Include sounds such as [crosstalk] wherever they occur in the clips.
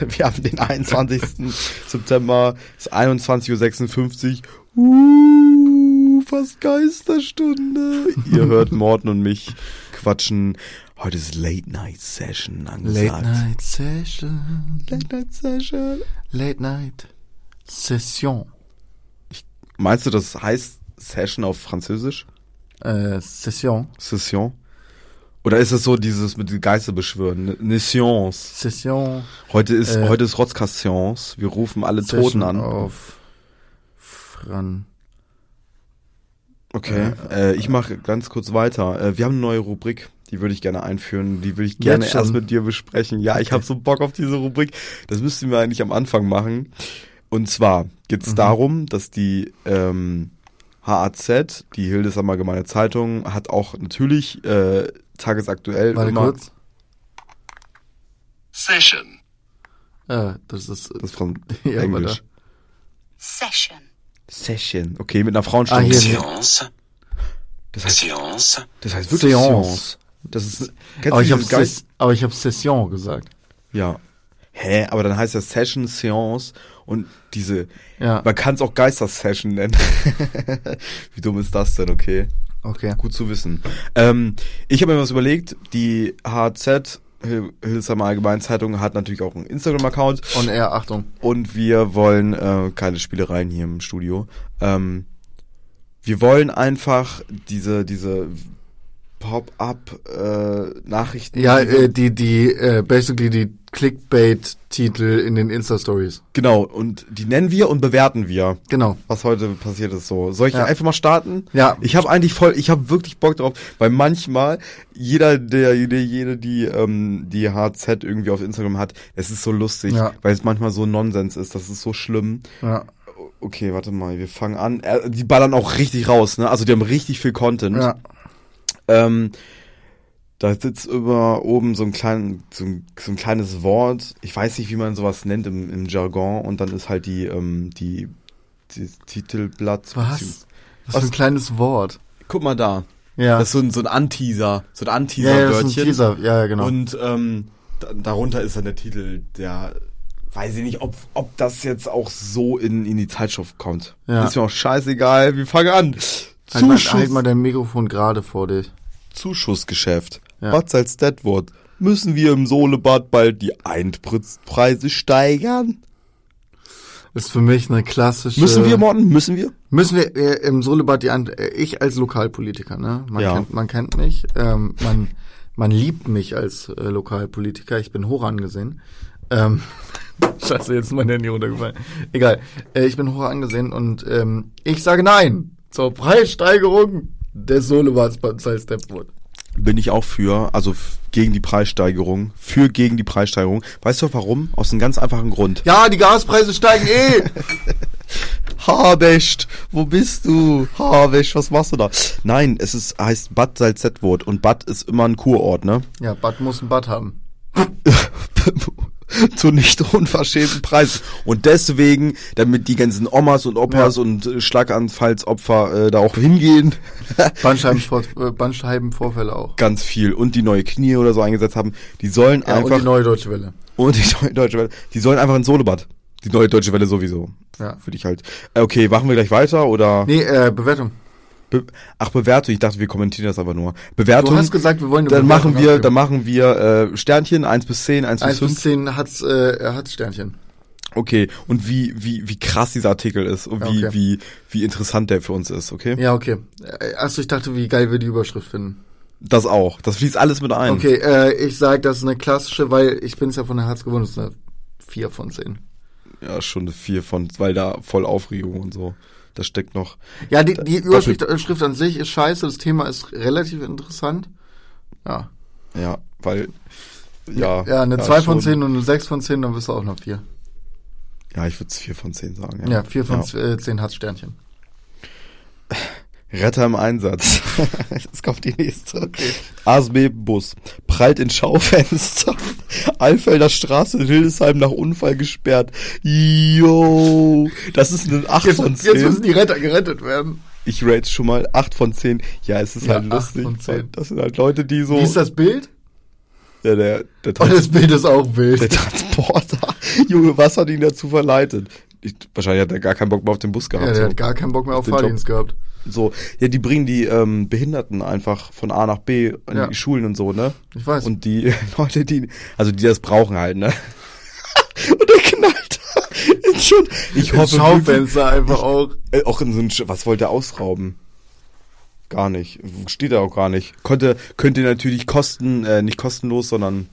[laughs] Wir haben den 21. September, es ist 21.56 Uhr. Uh, fast Geisterstunde. Ihr hört [laughs] Morten und mich quatschen. Heute ist Late Night Session angesagt. Late Night Session. Late Night Session. Late Night Session. Meinst du, das heißt Session auf Französisch? Äh, Session. Session? Oder ist es so dieses mit Geister beschwören? Ne- Science. Session. Heute ist, Äh, heute ist Rotzka Science. Wir rufen alle Toten Session an. auf Fran. Okay, äh, ich mache ganz kurz weiter. Äh, wir haben eine neue Rubrik, die würde ich gerne einführen. Die würde ich gerne erst mit dir besprechen. Ja, ich habe so Bock auf diese Rubrik. Das müssten wir eigentlich am Anfang machen. Und zwar geht es Mhm. darum, dass die ähm, HAZ, die Hildesheimer Allgemeine Zeitung, hat auch natürlich äh, tagesaktuell Warte immer kurz. Session. Äh, das ist. das ist von [laughs] Ja, Englisch. warte. Session. Session. Okay, mit einer Frauenstimme. Ah, hier. Séance. das, heißt, Séance. das heißt wirklich Seance. Seance. Das ist. Kennst Aber du ich? Ses aber ich habe Session gesagt. Ja. Hä? Aber dann heißt das Session, Seance und diese, Ja. man kann es auch Geister-Session nennen. [laughs] Wie dumm ist das denn, okay? Okay. Gut zu wissen. Ähm, ich habe mir was überlegt, die HZ, Hil- Hildesheimer Allgemeinzeitung, hat natürlich auch einen Instagram-Account Und er, Achtung. und wir wollen äh, keine Spielereien hier im Studio. Ähm, wir wollen einfach diese, diese Pop-up-Nachrichten. Ja, äh, die, die, äh, basically die Clickbait-Titel in den Insta-Stories. Genau, und die nennen wir und bewerten wir. Genau. Was heute passiert ist so. Soll ich Ja. einfach mal starten? Ja. Ich habe eigentlich voll, ich habe wirklich Bock drauf, weil manchmal jeder, der, jede, jede, die ähm, die HZ irgendwie auf Instagram hat, es ist so lustig, Ja. weil es manchmal so Nonsens ist. Das ist so schlimm. Ja. Okay, warte mal, wir fangen an. Äh, die ballern auch richtig raus, ne? Also die haben richtig viel Content. Ja. Ähm, da sitzt über oben so ein, klein, so, ein, so ein kleines Wort. Ich weiß nicht, wie man sowas nennt im, im Jargon. Und dann ist halt die, ähm, die, die Titelblatt. Was? Was für ein kleines Wort. Guck mal da. Ja. Das ist so ein, so ein Anteaser. So ein ja, ja, Anteaser-Wörtchen. Teaser. Ja, ja, genau. Und ähm, da, darunter ist dann der Titel, der weiß ich nicht, ob, ob das jetzt auch so in, in die Zeitschrift kommt. Ja. Ist mir auch scheißegal. Wir fangen an. Halt, mal, halt mal dein Mikrofon gerade vor dich. Zuschussgeschäft. Ja. Bad Salzdetwood. Müssen wir im Sohlebad bald die Eintrittspreise steigern? Ist für mich eine klassische. Müssen wir, Morten? Müssen wir? Müssen wir äh, im Solebad die An äh, ich als Lokalpolitiker, ne? Man, Ja. kennt, man kennt mich, ähm, man, man liebt mich als äh, Lokalpolitiker, ich bin hoch angesehen. Ähm, [laughs] Scheiße, jetzt ist mein Handy runtergefallen. Egal, äh, ich bin hoch angesehen und ähm, ich sage nein zur Preissteigerung des Solebads Bad Salzdetwood. Bin ich auch für, also gegen die Preissteigerung. Für gegen die Preissteigerung. Weißt du warum? Aus einem ganz einfachen Grund. Ja, die Gaspreise steigen eh! [laughs] Habecht, wo bist du? Habecht, was machst du da? Nein, es ist, heißt Bad Salzdetwood und Bad ist immer ein Kurort, ne? ja, Bad muss ein Bad haben. [laughs] [laughs] Zu nicht unverschämten Preisen. Und deswegen, damit die ganzen Omas und Opas Ja. und äh, Schlaganfallsopfer äh, da auch hingehen, [laughs] Bandscheibenvor äh, Bandscheibenvorfälle auch. ganz viel und die neue Knie oder so eingesetzt haben, die sollen Ja, und einfach die neue Deutsche Welle. und die neue deutsche Welle, die sollen einfach ins Solebad. Die neue deutsche Welle sowieso. Ja. Für dich halt. Äh, Okay, machen wir gleich weiter oder? Nee, äh, Bewertung. Be Ach, Bewertung. Ich dachte, wir kommentieren das aber nur. Bewertung. Du hast gesagt, wir wollen eine dann Bewertung machen wir, dann machen wir äh, Sternchen 1 bis 10, 1 bis 1 bis 5. 10 hat's, äh, er hat's Sternchen. Okay. Und wie wie wie krass dieser Artikel ist und wie Okay. wie wie interessant der für uns ist, okay? Ja, okay. Äh, Achso, ich dachte, wie geil wir die Überschrift finden. Das auch. Das fließt alles mit ein. Okay, äh, ich sag, das ist eine klassische, weil ich bin es ja von der Herz gewohnt, das ist eine 4 von 10. Ja, schon eine 4 von, weil da voll Aufregung und so. Das steckt noch. Ja, die, die Überschrift Schrift an sich ist scheiße, das Thema ist relativ interessant. Ja. Ja, weil ja. Ja, eine 2 von schon. 10 und eine 6 von 10, dann bist du auch noch 4. Ja, ich würde 4 von 10 sagen. Ja, 4 von Ja. äh, 10 hat's Sternchen. Retter im Einsatz. [laughs] Jetzt kommt die nächste. ASB-Bus prallt in Schaufenster. [laughs] Alfelder Straße in Hildesheim nach Unfall gesperrt. Yo, das ist eine 8 Jetzt, von jetzt müssen 10. die Retter gerettet werden. Ich rate schon mal 8 von 10. Ja, es ist Ja, halt 8 lustig. von 10. Das sind halt Leute, die so... Wie ist das Bild? Ja, der, der, Und Trans das Bild ist auch der wild. Transporter. [laughs] Junge, was hat ihn dazu verleitet? Ich, wahrscheinlich hat er gar keinen Bock mehr auf den Bus gehabt. Ja, der so. hat gar keinen Bock mehr auf. Fahrdienst gehabt. So. Ja, die bringen die ähm, Behinderten einfach von A nach B in Ja. die Schulen und so, ne? Ich weiß. Und die [laughs] Leute, die, also die das brauchen halt, ne? [laughs] und der knallt ist schon. Ich hoffe, Schaufenster einfach auch. äh, auch in so ein, was wollte er ausrauben? Gar nicht. Steht da auch gar nicht. Konnte, könnte natürlich kosten, äh, nicht kostenlos, sondern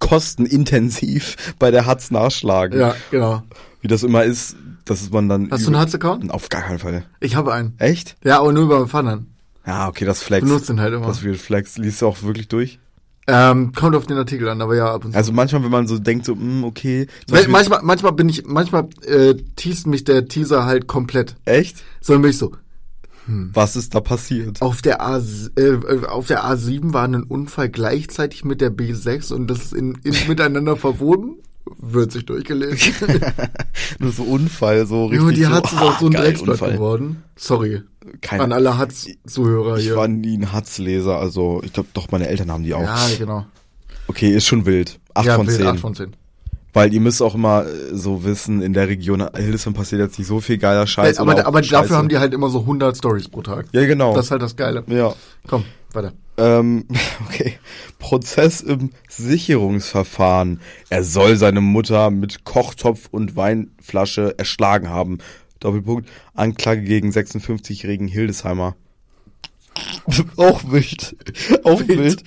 kostenintensiv bei der Hatz nachschlagen. Ja, genau. Wie das immer ist, dass man dann. Hast du einen Hatz-Account? Auf gar keinen Fall. Ich habe einen. Echt? Ja, aber nur über Pfannen. Ja, okay, das Flex. Benutzt den halt immer. Das wird Flex. Liest du auch wirklich durch? Ähm, kommt auf den Artikel an, aber ja, ab und zu. Also manchmal, wenn man so denkt, so, hm, okay. zum Weil Beispiel- manchmal, manchmal bin ich, manchmal äh, teast mich der Teaser halt komplett. Echt? Sondern bin ich so, Was ist da passiert? auf der, A, äh, auf der A7 war ein Unfall gleichzeitig mit der B6 und das ist in, in miteinander verwoben. Wird sich durchgelesen. [laughs] Nur so Unfall, so richtig. Junge, die so, Hatz ist auch so ein ah, Drecksblatt geworden. Sorry. Kein, An alle Hatz-Zuhörer ich hier. war nie ein Hatzleser, also ich glaube doch, meine Eltern haben die auch. ja, genau. Okay, ist schon wild. Acht ja, von wild, zehn. acht von 10. Weil ihr müsst auch immer äh, so wissen, in der Region Hildesheim passiert jetzt nicht so viel geiler Scheiß. aber aber Scheiße. dafür haben die halt immer so 100 Stories pro Tag. Ja, genau. Das ist halt das Geile. ja. Komm, weiter. Ähm, [laughs] okay. Prozess im Sicherungsverfahren. Er soll seine Mutter mit Kochtopf und Weinflasche erschlagen haben. Doppelpunkt. Anklage gegen 56-jährigen Hildesheimer. [laughs] Auch wild. Auch wild.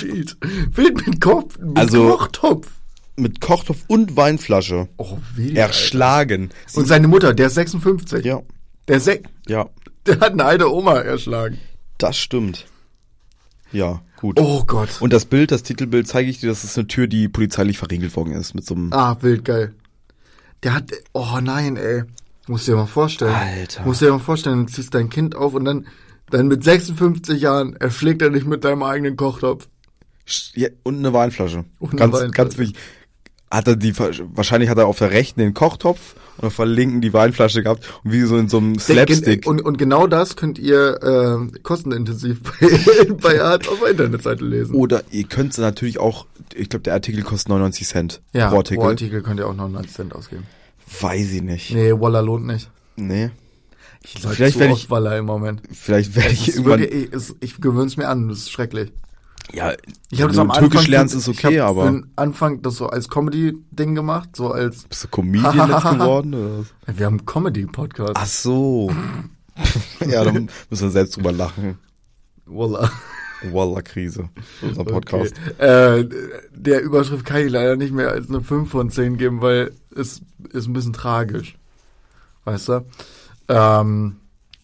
Wild. Wild mit Kopf, mit Also- Kochtopf. Mit Kochtopf und Weinflasche. Oh, wild. Erschlagen. Alter. Und seine Mutter, der ist 56. Ja, Der, sech- ja. der hat eine alte Oma erschlagen. Das stimmt. Ja, gut. Oh Gott. Und das Bild, das Titelbild zeige ich dir, das ist eine Tür, die polizeilich verriegelt worden ist mit so einem ah, wild geil. Der hat, oh nein, ey. Musst dir mal vorstellen. Alter. Musst dir mal vorstellen, du ziehst dein Kind auf und dann, dann mit 56 Jahren erschlägt er dich mit deinem eigenen Kochtopf. Ja, und eine Weinflasche. Und eine ganz, Weinflasche. ganz wichtig. Hat er die, wahrscheinlich hat er auf der rechten den Kochtopf und auf der linken die Weinflasche gehabt und wie so in so einem Slapstick. Und, und genau das könnt ihr äh, kostenintensiv bei, [laughs] bei Art auf der Internetseite lesen. Oder ihr könnt natürlich auch, ich glaube, der Artikel kostet 99 Cent ja, pro Artikel. pro Artikel könnt ihr auch 99 Cent ausgeben. Weiß ich nicht. Nee, Walla lohnt nicht. Nee. Ich Vielleicht werde ich- Walla im Moment. Vielleicht werde ich irgendwann. wirklich, ich, ich gewöhne es mir an, das ist schrecklich. Ja, Ich habe das am Anfang lernst, ist ich okay, hab aber. Anfang das so als Comedy-Ding gemacht, so als Bist du Comedian jetzt [laughs] geworden? Oder? wir haben einen Comedy-Podcast. Ach so. [laughs] ja, dann müssen wir selbst drüber lachen. Walla. Walla Krise. Unser Podcast. Okay. Äh, der Überschrift kann ich leider nicht mehr als eine 5 von 10 geben, weil es ist ein bisschen tragisch. Weißt du? Ähm,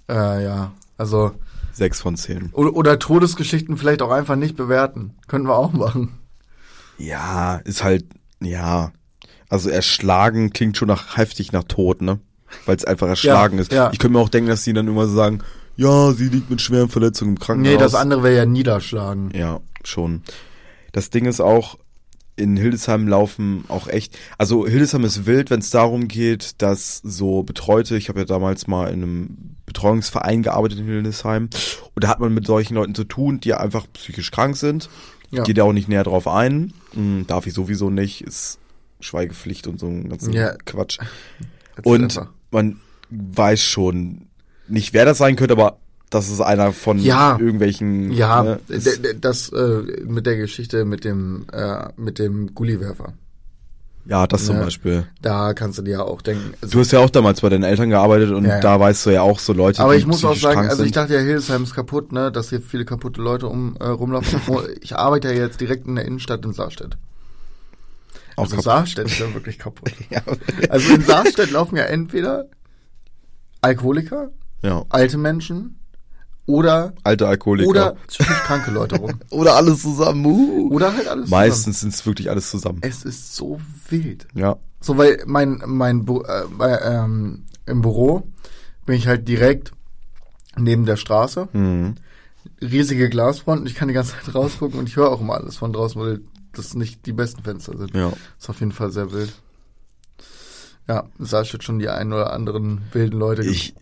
äh, ja, also Sechs von zehn. oder, oder Todesgeschichten vielleicht auch einfach nicht bewerten. Können wir auch machen. Ja, ist halt, ja. Also erschlagen klingt schon nach heftig nach Tod, ne? Weil es einfach erschlagen Ja, ist. ja. Ich könnte mir auch denken, dass die dann immer so sagen, ja, sie liegt mit schweren Verletzungen im Krankenhaus. Nee, das andere wäre ja niederschlagen. Ja, schon. Das Ding ist auch, in Hildesheim laufen auch echt, also Hildesheim ist wild, wenn es darum geht, dass so Betreute, ich habe ja damals mal in einem Betreuungsverein gearbeitet in Hildesheim und da hat man mit solchen Leuten zu tun, die einfach psychisch krank sind. Ja. Geht ja auch nicht näher drauf ein. Hm, darf ich sowieso nicht, ist Schweigepflicht und so ein ganzen Ja. Quatsch. Erzähl Und einfach. man weiß schon nicht, wer das sein könnte, aber das ist einer von Ja. irgendwelchen. Ja, ne, das äh, mit der Geschichte mit dem äh, mit dem Gulliwerfer. Ja, das zum Ne. Beispiel. Da kannst du dir ja auch denken. also- Du hast ja auch damals bei deinen Eltern gearbeitet und Ja, ja. da weißt du ja auch so Leute, aber ich muss auch sagen, also ich dachte ja, Hildesheim ist kaputt, ne, dass hier viele kaputte Leute um äh, rumlaufen. [laughs] ich arbeite ja jetzt direkt in der Innenstadt in Saarstedt. auch Also kaputt. Saarstedt ist ja wirklich kaputt. [laughs] ja. Also in Saarstedt laufen ja entweder Alkoholiker, ja, alte Menschen oder alte Alkoholiker. oder psychisch kranke Leute rum. [laughs] Oder alles zusammen. Uh. Oder halt alles Meistens sind es wirklich alles zusammen. Es ist so wild. Ja. So, weil mein, mein, äh, ähm, im Büro bin ich halt direkt neben der Straße. Mhm. Riesige Glasfronten, ich kann die ganze Zeit rausgucken und ich höre auch immer alles von draußen, weil das nicht die besten Fenster sind. Ja. Ist auf jeden Fall sehr wild. Ja, es hat schon die ein oder anderen wilden Leute. Ich,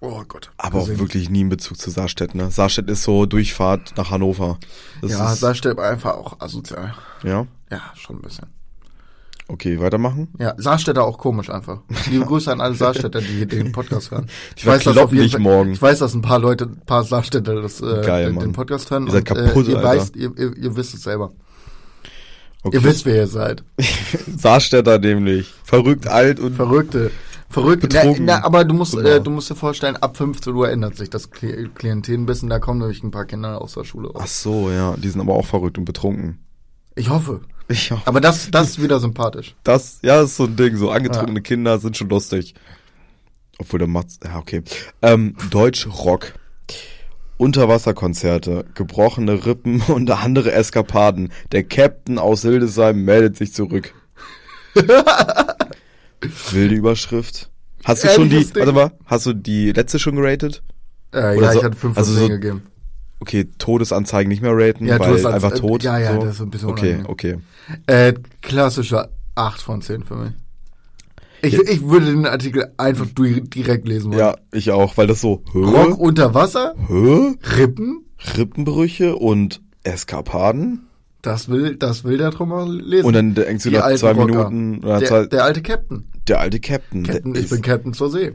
Oh Gott. Aber auch wirklich nie in Bezug zu Saarstedt, ne? Saarstedt ist so Durchfahrt nach Hannover. Das Ja, ist, da stellt einfach auch asozial. ja. Ja, schon ein bisschen. Okay, weitermachen. Ja, Saarstädter auch komisch einfach. Liebe Grüße an alle Saarstädter, die den Podcast hören. [laughs] Ich Die verkloppen jeden dich Fall- morgen. Ich weiß, dass ein paar Leute, ein paar Saarstädter das, äh, Geil, den, den Podcast hören. Ihr seid und, kaputt, äh, ihr, Alter. weißt, ihr, ihr, ihr wisst es selber. Okay. Ihr wisst, wer ihr seid. [laughs] Saarstädter nämlich. Verrückt, alt und Verrückte. Verrückt. Na, Betrunken. na, aber du musst, Genau. äh, du musst dir vorstellen, ab 15 Uhr ändert sich das Kli- Klientel ein bisschen. Da kommen nämlich ein paar Kinder aus der Schule Ach raus. so, ja, die sind aber auch verrückt und betrunken. Ich hoffe. Ja. Aber das, das ist wieder sympathisch. Das, ja, das ist so ein Ding. So angetrunkene Kinder sind schon lustig. Obwohl der Mats, ja, okay. Ähm, Deutschrock. Unterwasserkonzerte, gebrochene Rippen [laughs] und andere Eskapaden. Der Captain aus Hildesheim meldet sich zurück. [laughs] Wilde Überschrift. Hast du schon die, Ding. warte mal, hast du die letzte schon geratet? Äh, Oder ja, so- ich hatte 5 von also 10 so- gegeben. Okay, Todesanzeigen nicht mehr raten, Ja, weil einfach äh, tot. ja, ja, so. das ist ein bisschen Okay, unangenehm. okay. Äh, klassischer 8 von 10 für mich. Ich, ich würde den Artikel einfach direkt lesen wollen. Ja, ich auch, weil das so, hä? Rock unter Wasser, Hä? Rippen, Rippenbrüche und Eskapaden. Das will, das will der Trommer lesen. Und dann denkst du Die nach zwei Rocker. Minuten oder der, zwei, der alte Captain. der alte Captain. Captain ich bin Captain zur See.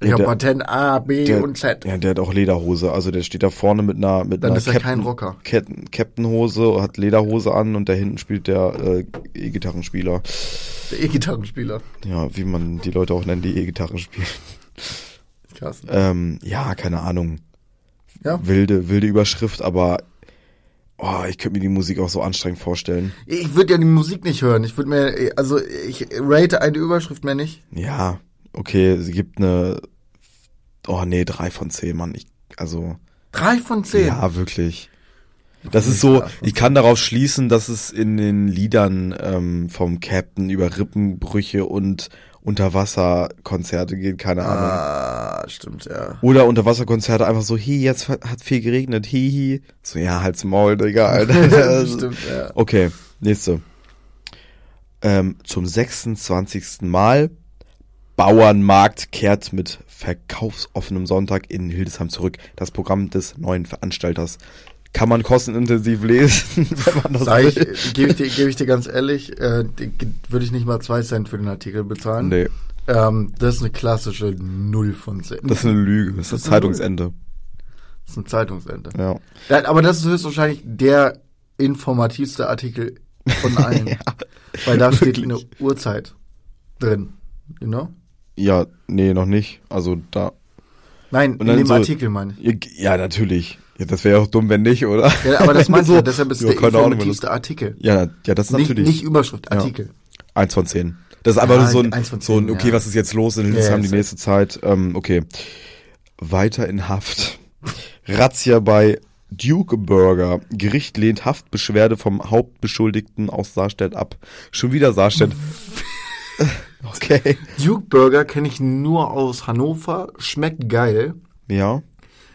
Ich Ja, habe Patent A, B der, und Z. Ja, der hat auch Lederhose. Also der steht da vorne mit einer mit Dann einer ist er kein Rocker. Captain, Captain-Hose, hat Lederhose an und da hinten spielt der äh, E-Gitarrenspieler. Der E-Gitarrenspieler. Ja, wie man die Leute auch nennt, die E-Gitarren spielen. Krass. Ähm, ja, keine Ahnung. Ja. Wilde, wilde Überschrift, aber oh, ich könnte mir die Musik auch so anstrengend vorstellen. Ich würde ja die Musik nicht hören. Ich würde mir, also ich rate eine Überschrift mehr nicht. Ja, okay, sie gibt eine. Oh nee, drei von zehn, Mann. Ich, also. Drei von zehn. Ja, wirklich. Das ist so, ich kann darauf schließen, dass es in den Liedern ähm, vom Captain über Rippenbrüche und Unterwasserkonzerte geht, keine Ahnung. Ah, stimmt, ja. Oder Unterwasserkonzerte einfach so, hi, jetzt hat viel geregnet, hi, hi. So, ja, halt's Maul, Digga, [laughs] Alter. stimmt, ja. Okay, nächste. Ähm, zum 26. Mal. Bauernmarkt kehrt mit verkaufsoffenem Sonntag in Hildesheim zurück. Das Programm des neuen Veranstalters. Kann man kostenintensiv lesen, [laughs] wenn man das Sag ich, will. gebe ich, dir- gebe ich dir ganz ehrlich, äh, würde ich nicht mal zwei Cent für den Artikel bezahlen. Nee, Ähm, das ist eine klassische Null von zehn. das ist eine Lüge. Das ist das eine Zeitungsende. Das ist ein Zeitungsende. Ja. Ja, aber das ist höchstwahrscheinlich der informativste Artikel von [laughs] allen. Ja, weil da steht wirklich. eine Uhrzeit drin. You know? Ja, nee, noch nicht. Also da. Nein, in dem so- Artikel meine ich. Ja, natürlich. Ja, das wäre ja auch dumm, wenn nicht, oder? Ja, aber das [laughs] meinst so- du ja, deshalb ist ja, der keine Ahnung, informativste Artikel. ja, ja, das ist Nicht, natürlich. nicht Überschrift, Ja. Artikel. Eins von zehn. Das ist einfach Ja, so ein, eins von so ein, okay, ja. was ist jetzt los in Hildesheim Ja, die nächste Zeit? Ähm, okay. Weiter in Haft. Razzia bei Duke Burger. Gericht lehnt Haftbeschwerde vom Hauptbeschuldigten aus Saarstedt ab. Schon wieder Saarstedt. [laughs] [laughs] okay. Duke Burger kenne ich nur aus Hannover, schmeckt geil. Ja.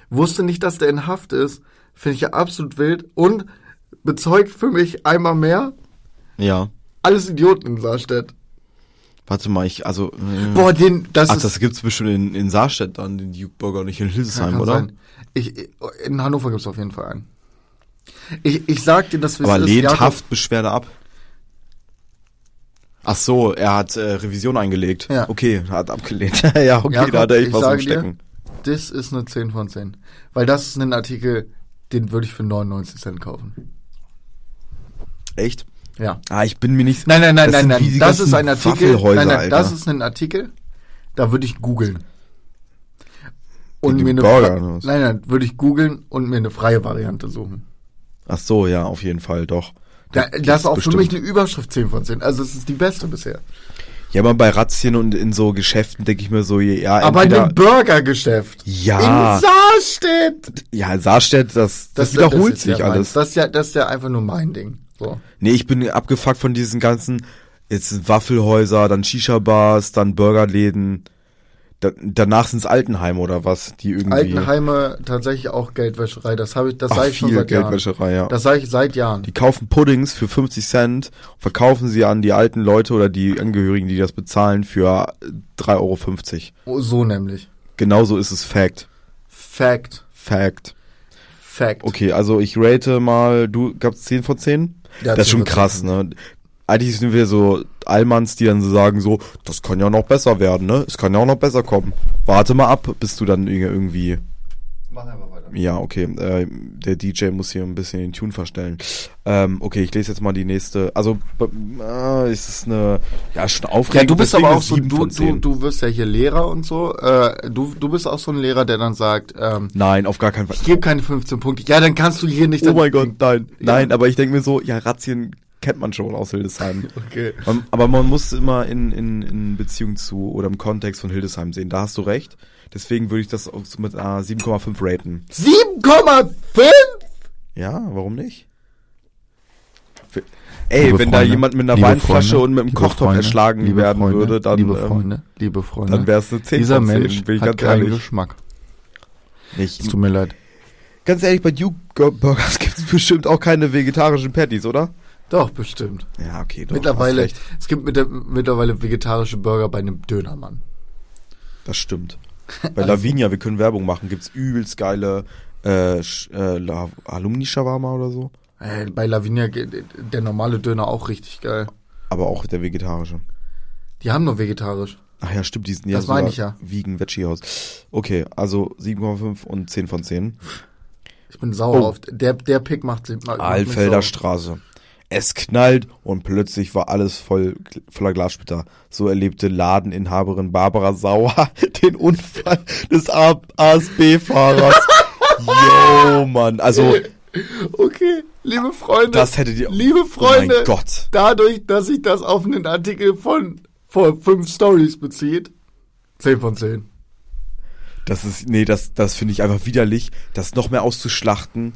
Wusste nicht, dass der in Haft ist. Finde ich ja absolut wild. Und bezeugt für mich einmal mehr, Ja. alles Idioten in Saarstedt. Warte mal, ich, also. Äh, Boah, den, das Ach, ist... das gibt's bestimmt in, in Saarstedt dann, den Duke Burger, nicht in Hildesheim, kann oder? sein. Ich, in Hannover gibt's auf jeden Fall einen. Ich, ich sag dir, dass wir Aber lehnt Jakob- Haftbeschwerde ab? Ach so, er hat äh, Revision eingelegt. Ja. Okay, hat abgelehnt. [laughs] ja, okay, Jakob, da hat er echt ich was im sage dir, Stecken. Das ist eine 10 von 10. Weil das ist ein Artikel, den würde ich für 99 Cent kaufen. Echt? Ja. Ah, ich bin mir nicht. Nein, nein, nein, Das nein, nein. Das ist ein Artikel. Nein, nein, das ist ein Artikel, da würde ich googeln. Und mir eine? Nein, nein, würde ich googeln und mir eine freie Variante suchen. Ach so, ja, auf jeden Fall, doch. Da, das ist auch für mich bestimmt. eine Überschrift 10 von 10. Also es ist die beste bisher. Ja, aber bei Razzien und in so Geschäften denke ich mir so, ja, Aber in dem Burgergeschäft. Ja. In Saarstedt. ja, Saarstedt, das, das, wiederholt ist sich ja alles. Das ist ja, das ist ja einfach nur mein Ding. So. Nee, ich bin abgefuckt von diesen ganzen, jetzt Waffelhäuser, dann Shisha-Bars, dann Burgerläden. Da, danach sind's Altenheime oder was, die irgendwie. Altenheime tatsächlich auch Geldwäscherei. Das habe ich, das sage ich schon seit Jahren. Geldwäscherei, ja. Das sage ich seit Jahren. Die kaufen Puddings für 50 Cent, verkaufen sie an die alten Leute oder die Angehörigen, die das bezahlen, für 3,50 Euro. Oh, so nämlich. Genauso ist es Fact. Fact. Fact. Fact. Okay, also ich rate mal, du gab's 10 von 10? Ja, das ist 10 schon von 10. krass, ne? Eigentlich sind wir so Allmanns, die dann so sagen so, das kann ja noch besser werden, ne? Es kann ja auch noch besser kommen. Warte mal ab, bis du dann irg- irgendwie Mach einfach weiter. Ja, okay. Äh, der DJ muss hier ein bisschen den Tune verstellen. Ähm, okay, ich lese jetzt mal die nächste. Also, äh, ist es eine, ja, schon aufregend. Ja, du bist deswegen aber auch so, du, du, du wirst ja hier Lehrer und so. Äh, du, du bist auch so ein Lehrer, der dann sagt, ähm, Nein, auf gar keinen Fall. ich gebe keine 15 Punkte. Ja, dann kannst du hier nicht. Oh mein Gott, nein. Ja. Nein, aber ich denke mir so, ja, Razzien kennt man schon aus Hildesheim. [laughs] Okay. Man, aber man muss immer in, in, in Beziehung zu oder im Kontext von Hildesheim sehen. Da hast du recht. Deswegen würde ich das auch mit äh, 7,5 raten. 7,5? Ja, warum nicht? F- Ey, Liebe wenn da Freunde, jemand mit einer Weinflasche Freunde, und mit einem Kochtopf Freunde, erschlagen werden Freunde, würde, dann, liebe ähm, Freunde, liebe Freunde, dann wär's eine 10 Dieser von 10, Mensch hat ganz keinen ehrlich. Geschmack. nicht. Es tut mir leid. Ganz ehrlich, bei Duke Burgers [laughs] gibt es bestimmt auch keine vegetarischen Patties, oder? Doch, bestimmt. Ja, okay, doch. mittlerweile, es gibt mit der, mittlerweile vegetarische Burger bei einem Dönermann. Das stimmt. [laughs] Bei Lavinia, wir können Werbung machen, gibt's übelst geile äh, äh, Alumni-Shawarma oder so. Äh, bei Lavinia geht der normale Döner auch richtig geil. Aber auch der vegetarische. Die haben nur vegetarisch. Ach ja, stimmt, die sind ja Das meine ich ja. Vegan Veggie House. Okay, also 7,5 und 10 von 10. Ich bin sauer Oh. auf. Der, der Pick macht, mich Alfelder. Straße. Es knallt und plötzlich war alles voll, voller Glassplitter. So erlebte Ladeninhaberin Barbara Sauer [laughs] den Unfall des ASB-Fahrers. Yo, Mann. Also, Okay, liebe Freunde. das hättet ihr... Liebe Freunde. Oh mein Gott. Dadurch, dass sich das auf einen Artikel von vor fünf Stories bezieht, 10 von 10. Das ist, nee, das, das finde ich einfach widerlich, das noch mehr auszuschlachten.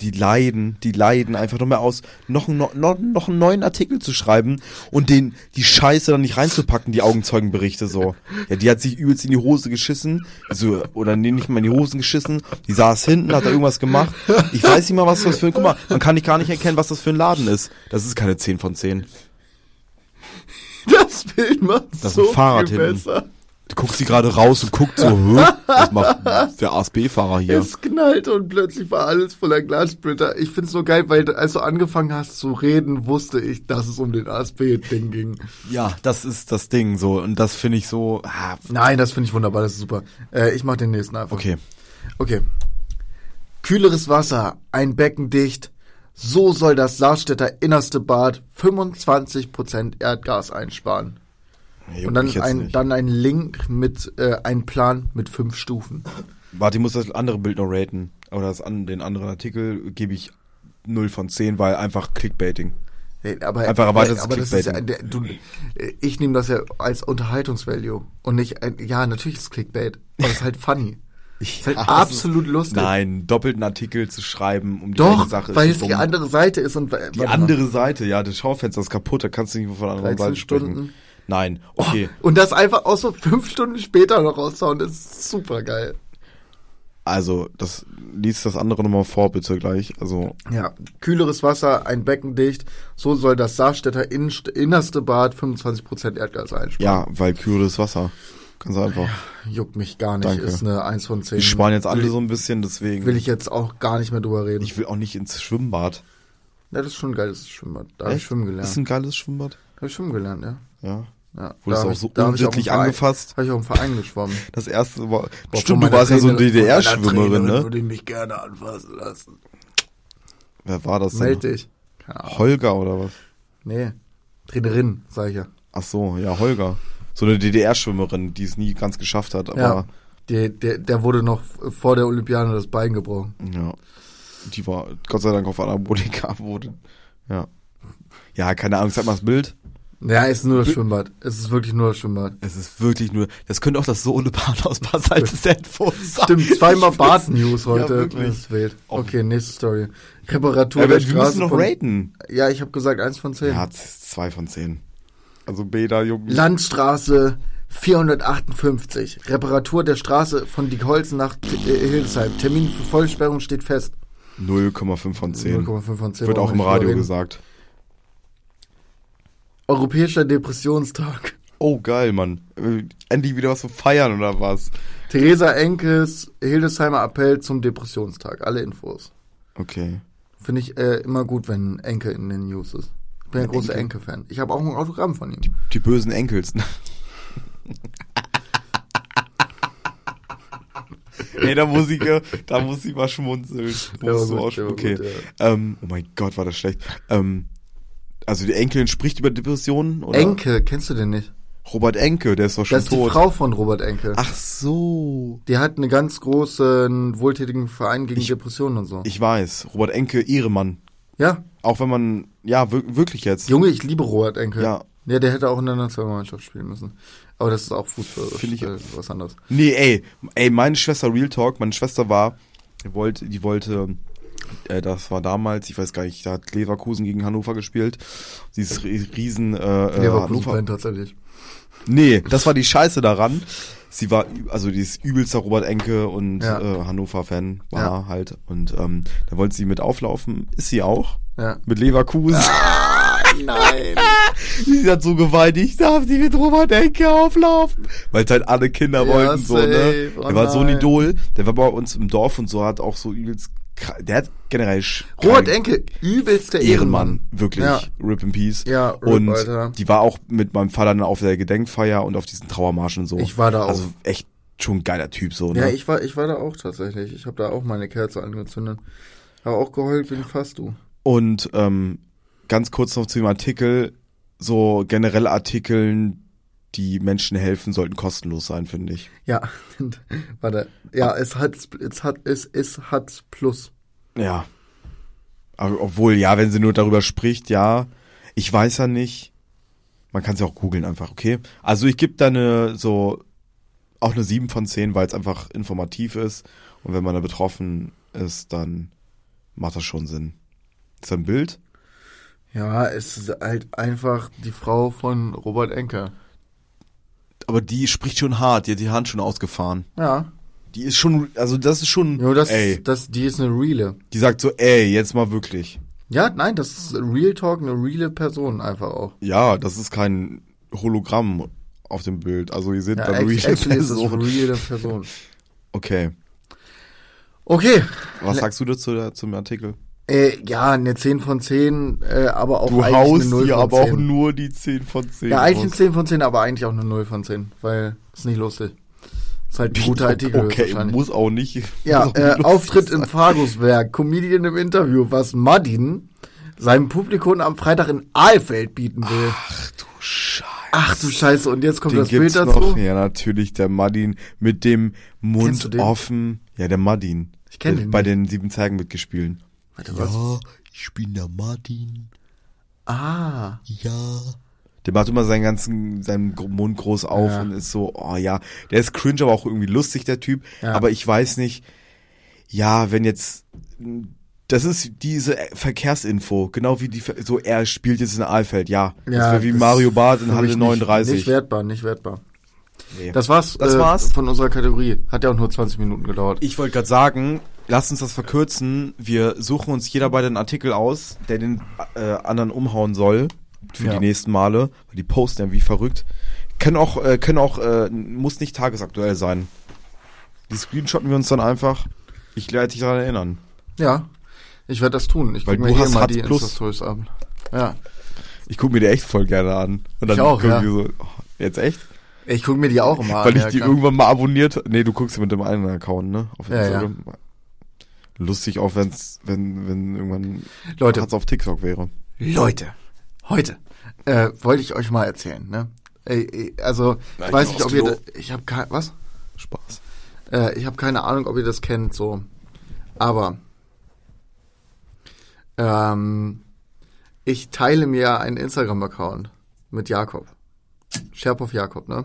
Die leiden, die leiden einfach noch mehr aus, noch, einen- noch, noch, einen neuen Artikel zu schreiben und den, die Scheiße dann nicht reinzupacken, die Augenzeugenberichte so. Ja, die hat sich übelst in die Hose geschissen, so, oder nee, nicht mal in die Hosen geschissen, die saß hinten, hat da irgendwas gemacht. Ich weiß nicht mal, was das für ein, guck mal, man kann nicht gar nicht erkennen, was das für ein Laden ist. Das ist keine 10 von 10. Das Bild macht Das so ein Fahrrad viel hinten. besser. Du guckst sie gerade raus und guckt so, [laughs] was macht der ASB-Fahrer hier? Es knallt und plötzlich war alles voller Glassplitter. Ich find's so geil, weil als du angefangen hast zu reden, wusste ich, dass es um den ASB-Ding ging. Ja, das ist das Ding so und das finde ich so. Ah, Nein, das finde ich wunderbar, das ist super. Äh, ich mach den nächsten einfach. okay. Okay. Kühleres Wasser, ein Becken dicht. So soll das Saarstädter innerste Bad 25% Erdgas einsparen. Juckt Und dann ein, nicht. dann ein Link mit äh, ein Plan mit fünf Stufen. Warte, ich muss das andere Bild noch raten. Oder das an, den anderen Artikel gebe ich 0 von 10, weil einfach Clickbaiting. Hey, Aber, Einfach erweitertes aber das ist ja, du, äh, ich nehme das ja als Unterhaltungsvalue und nicht, ein, ja, natürlich ist es Clickbait, aber es ist halt funny. [laughs] ist halt absolut das lustig. Neinen doppelten Artikel zu schreiben, um die Doch, Sache weil es die andere Seite ist und Die andere Seite, ja, das Schaufenster ist kaputt, da kannst du nicht mehr von der anderen 13 Seite sprechen. Stunden. Nein, okay. Und das einfach auch so fünf Stunden später noch raushauen, das ist super geil. Also, das liest das andere nochmal vor, bitte gleich. Also, Ja, kühleres Wasser, ein Becken dicht. So soll das Saarstädter innerste Bad 25% Erdgas einsparen. ja, weil kühles Wasser. Ganz einfach. Juckt mich gar nicht, Danke. ist eine 1 von 10. Die sparen jetzt alle will, so ein bisschen, deswegen. Will ich jetzt auch gar nicht mehr drüber reden. ich will auch nicht ins Schwimmbad. ja, das ist schon ein geiles Schwimmbad. Da habe ich schwimmen Ist gelernt. ein geiles Schwimmbad. Da habe ich schwimmen gelernt, ja. Ja. Ja Wurde es auch so unsittlich angefasst? Habe ich auch im Verein geschwommen. [laughs] Das erste war. Boah, Stimmt, du warst ja so eine DDR-Schwimmerin, ne? Würde ich mich gerne anfassen lassen. Wer war das Meld denn? dich. Keine Ahnung. Holger oder was? Nee. Trainerin, sag ich ja. Ach so, ja, Holger. So eine DDR-Schwimmerin, die es nie ganz geschafft hat, aber ja. Der, der, der wurde noch vor der Olympiade das Bein gebrochen. ja. Die war Gott sei Dank auf Anabolika [laughs] wurde. Ja. Ja, keine Ahnung, sag mal das Bild. Ja, es ist nur das Schwimmbad. Es ist wirklich nur das Schwimmbad. Es ist wirklich nur, das könnte auch das Sohnebad aus Bad Salzsendfurt [laughs] sein. Stimmt, zweimal Ich Bad find's- News heute. Ja, wirklich. das ist wild. Auch- Okay, nächste Story. Reparatur Ja, der wir Straße müssen noch von, raten. Ja, ich habe gesagt eins von zehn. Ja, zwei von zehn. Also Beda, Jungs. Landstraße 458. Reparatur der Straße von Diekholzen nach äh, Hildesheim. Termin für Vollsperrung steht fest. 0,5 von 10. 0,5 von 10. Wird auch im wir Radio reden. gesagt. Europäischer Depressionstag. Oh, geil, Mann. Äh, Endlich wieder was zu feiern oder was? Theresa Enkes Hildesheimer Appell zum Depressionstag. Alle Infos. Okay. Finde ich äh, immer gut, wenn Enke in den News ist. Ich bin ein großer Enke? Enke-Fan. Ich habe auch ein Autogramm von ihm. Die bösen Enkels. ne? Ey, da muss ich, äh, da muss ich mal schmunzeln. Gut, der war okay. gut, ähm, oh mein Gott, war das schlecht. Ähm, also die Enkelin spricht über Depressionen, oder? Enke, kennst du den nicht? Robert Enke, der ist doch schon Das ist die tot. Frau von Robert Enke. Ach so. Die hat einen ganz großen, wohltätigen Verein gegen Depressionen und so. Ich weiß. Robert Enke, Ehremann. ja, Auch wenn man, ja, wir- wirklich jetzt. Junge, ich liebe Robert Enke. Ja. Ja, der hätte auch in der Nationalmannschaft spielen müssen. Aber das ist auch Fußball. Finde ich- äh, was anderes. Nee, ey, ey, meine Schwester Real Talk, meine Schwester war, die wollte, die wollte, äh, das war damals, ich weiß gar nicht, da hat Leverkusen gegen Hannover gespielt. Sie ist ri- riesen, äh, äh, Leverkusen-Fan tatsächlich. Nee, das war die Scheiße daran. Sie war, also die ist übelster Robert Enke und Ja. äh, Hannover-Fan war Ja. halt. Und ähm, da wollte sie mit auflaufen. Ist sie auch. Ja. Mit Leverkusen. Nein. [laughs] Sie hat so geweint, ich darf nicht mit Robert Enke auflaufen. Weil es halt alle Kinder Ja, wollten so, ne? safe. Oh der war so ein nein. Idol. Der war bei uns im Dorf und so, hat auch so übelst, der hat generell Robert Enke, übelster Ehrenmann, Ehrenmann. wirklich. Ja. Rip in Peace. Ja, Rip, und Alter. die war auch mit meinem Vater dann auf der Gedenkfeier und auf diesen Trauermarschen und so. Ich war da auch. Also echt schon ein geiler Typ so, ne? Ja, ich war, ich war da auch tatsächlich. Ich habe da auch meine Kerze angezündet. Aber auch geheult wie fast du. Und ähm, ganz kurz noch zu dem Artikel, so generell Artikeln, die Menschen helfen, sollten kostenlos sein, finde ich. Ja, [laughs] warte. Ja, es hat, es hat, es, es hat Plus. Ja. Aber obwohl, ja, wenn sie nur darüber spricht, ja. Ich weiß ja nicht. Man kann es ja auch googeln einfach, okay? Also ich gebe da eine so auch eine 7 von 10, weil es einfach informativ ist. Und wenn man da betroffen ist, dann macht das schon Sinn. Ist da ein Bild? Ja, es ist halt einfach die Frau von Robert Enke. Aber die spricht schon hart, die hat die Hand schon ausgefahren. Ja. Die ist schon, also das ist schon, Jo, das, ey, das, die ist eine reale. die sagt so, ey, jetzt mal wirklich. Ja, nein, das ist Real Talk, eine reale Person einfach auch. Ja, das ist kein Hologramm auf dem Bild. Also ihr seht Ja, da eine reale actually ist Person. reale Person. Okay. Okay. Was Le- sagst du dazu da, zum Artikel? Äh, ja, eine 10 von 10, äh, aber auch Du eigentlich haust eine 0 dir von aber 10. auch nur die 10 von 10. Ja, eigentlich eine raus. 10 von 10, aber eigentlich auch eine 0 von 10, weil ist nicht lustig. Ist halt ein guter Artikel. Okay, muss auch nicht. Ja, auch äh, Auftritt im sein. Faguswerk, Comedian im Interview, was Madin seinem Publikum am Freitag in Aalfeld bieten will. Ach du Scheiße. Ach du Scheiße, und jetzt kommt Den das Bild dazu. noch. Ja, natürlich, der Madin mit dem Mund offen. Ja, der Madin. Ich kenn Der den Bei nicht. den sieben Zwergen mitgespielt. Warte, was? ich bin der Madin. Ah, Ja. Der macht immer seinen ganzen, seinen Mund groß auf Ja. und ist so, oh ja, der ist cringe, aber auch irgendwie lustig, der Typ. Ja. Aber ich weiß nicht, ja, wenn jetzt, das ist diese Verkehrsinfo, genau wie die, so er spielt jetzt in Aalfeld, ja. das ja. wäre wie das Mario Barth in Halle mich 39. Nicht, nicht wertbar, nicht wertbar. Nee. Das war's, Das äh, war's. von unserer Kategorie. Hat ja auch nur 20 Minuten gedauert. Ich wollte gerade sagen, lasst uns das verkürzen. Wir suchen uns jeder beide einen Artikel aus, der den äh, anderen umhauen soll für Ja. die nächsten Male. Weil die posten ja wie verrückt. Können auch, äh, können auch, äh, muss nicht tagesaktuell sein. Die screenshotten wir uns dann einfach. Ich werde dich daran erinnern. Ja, ich werde das tun. Ich Weil guck du mir hast mal die. Insta-Stories an. Ja, Ich gucke mir die echt voll gerne an. Und dann Ich auch, ja. so, oh, jetzt echt? ich gucke mir die auch immer Weil an. ich ja, die klar. irgendwann mal abonniert. Nee, du guckst sie mit dem eigenen Account, ne? Auf Ja, Instagram. Lustig auch, wenn's, wenn, wenn irgendwann Leute. Auf TikTok wäre. Leute, heute äh, wollte ich euch mal erzählen, ne? Also, ich Nein, weiß ich nicht, ob ihr das, ich habe kein, was? Spaß. Äh, ich habe keine Ahnung, ob ihr das kennt, so. Aber ähm, ich teile mir einen Instagram-Account mit Jakob. Scherpoff Jakob, ne?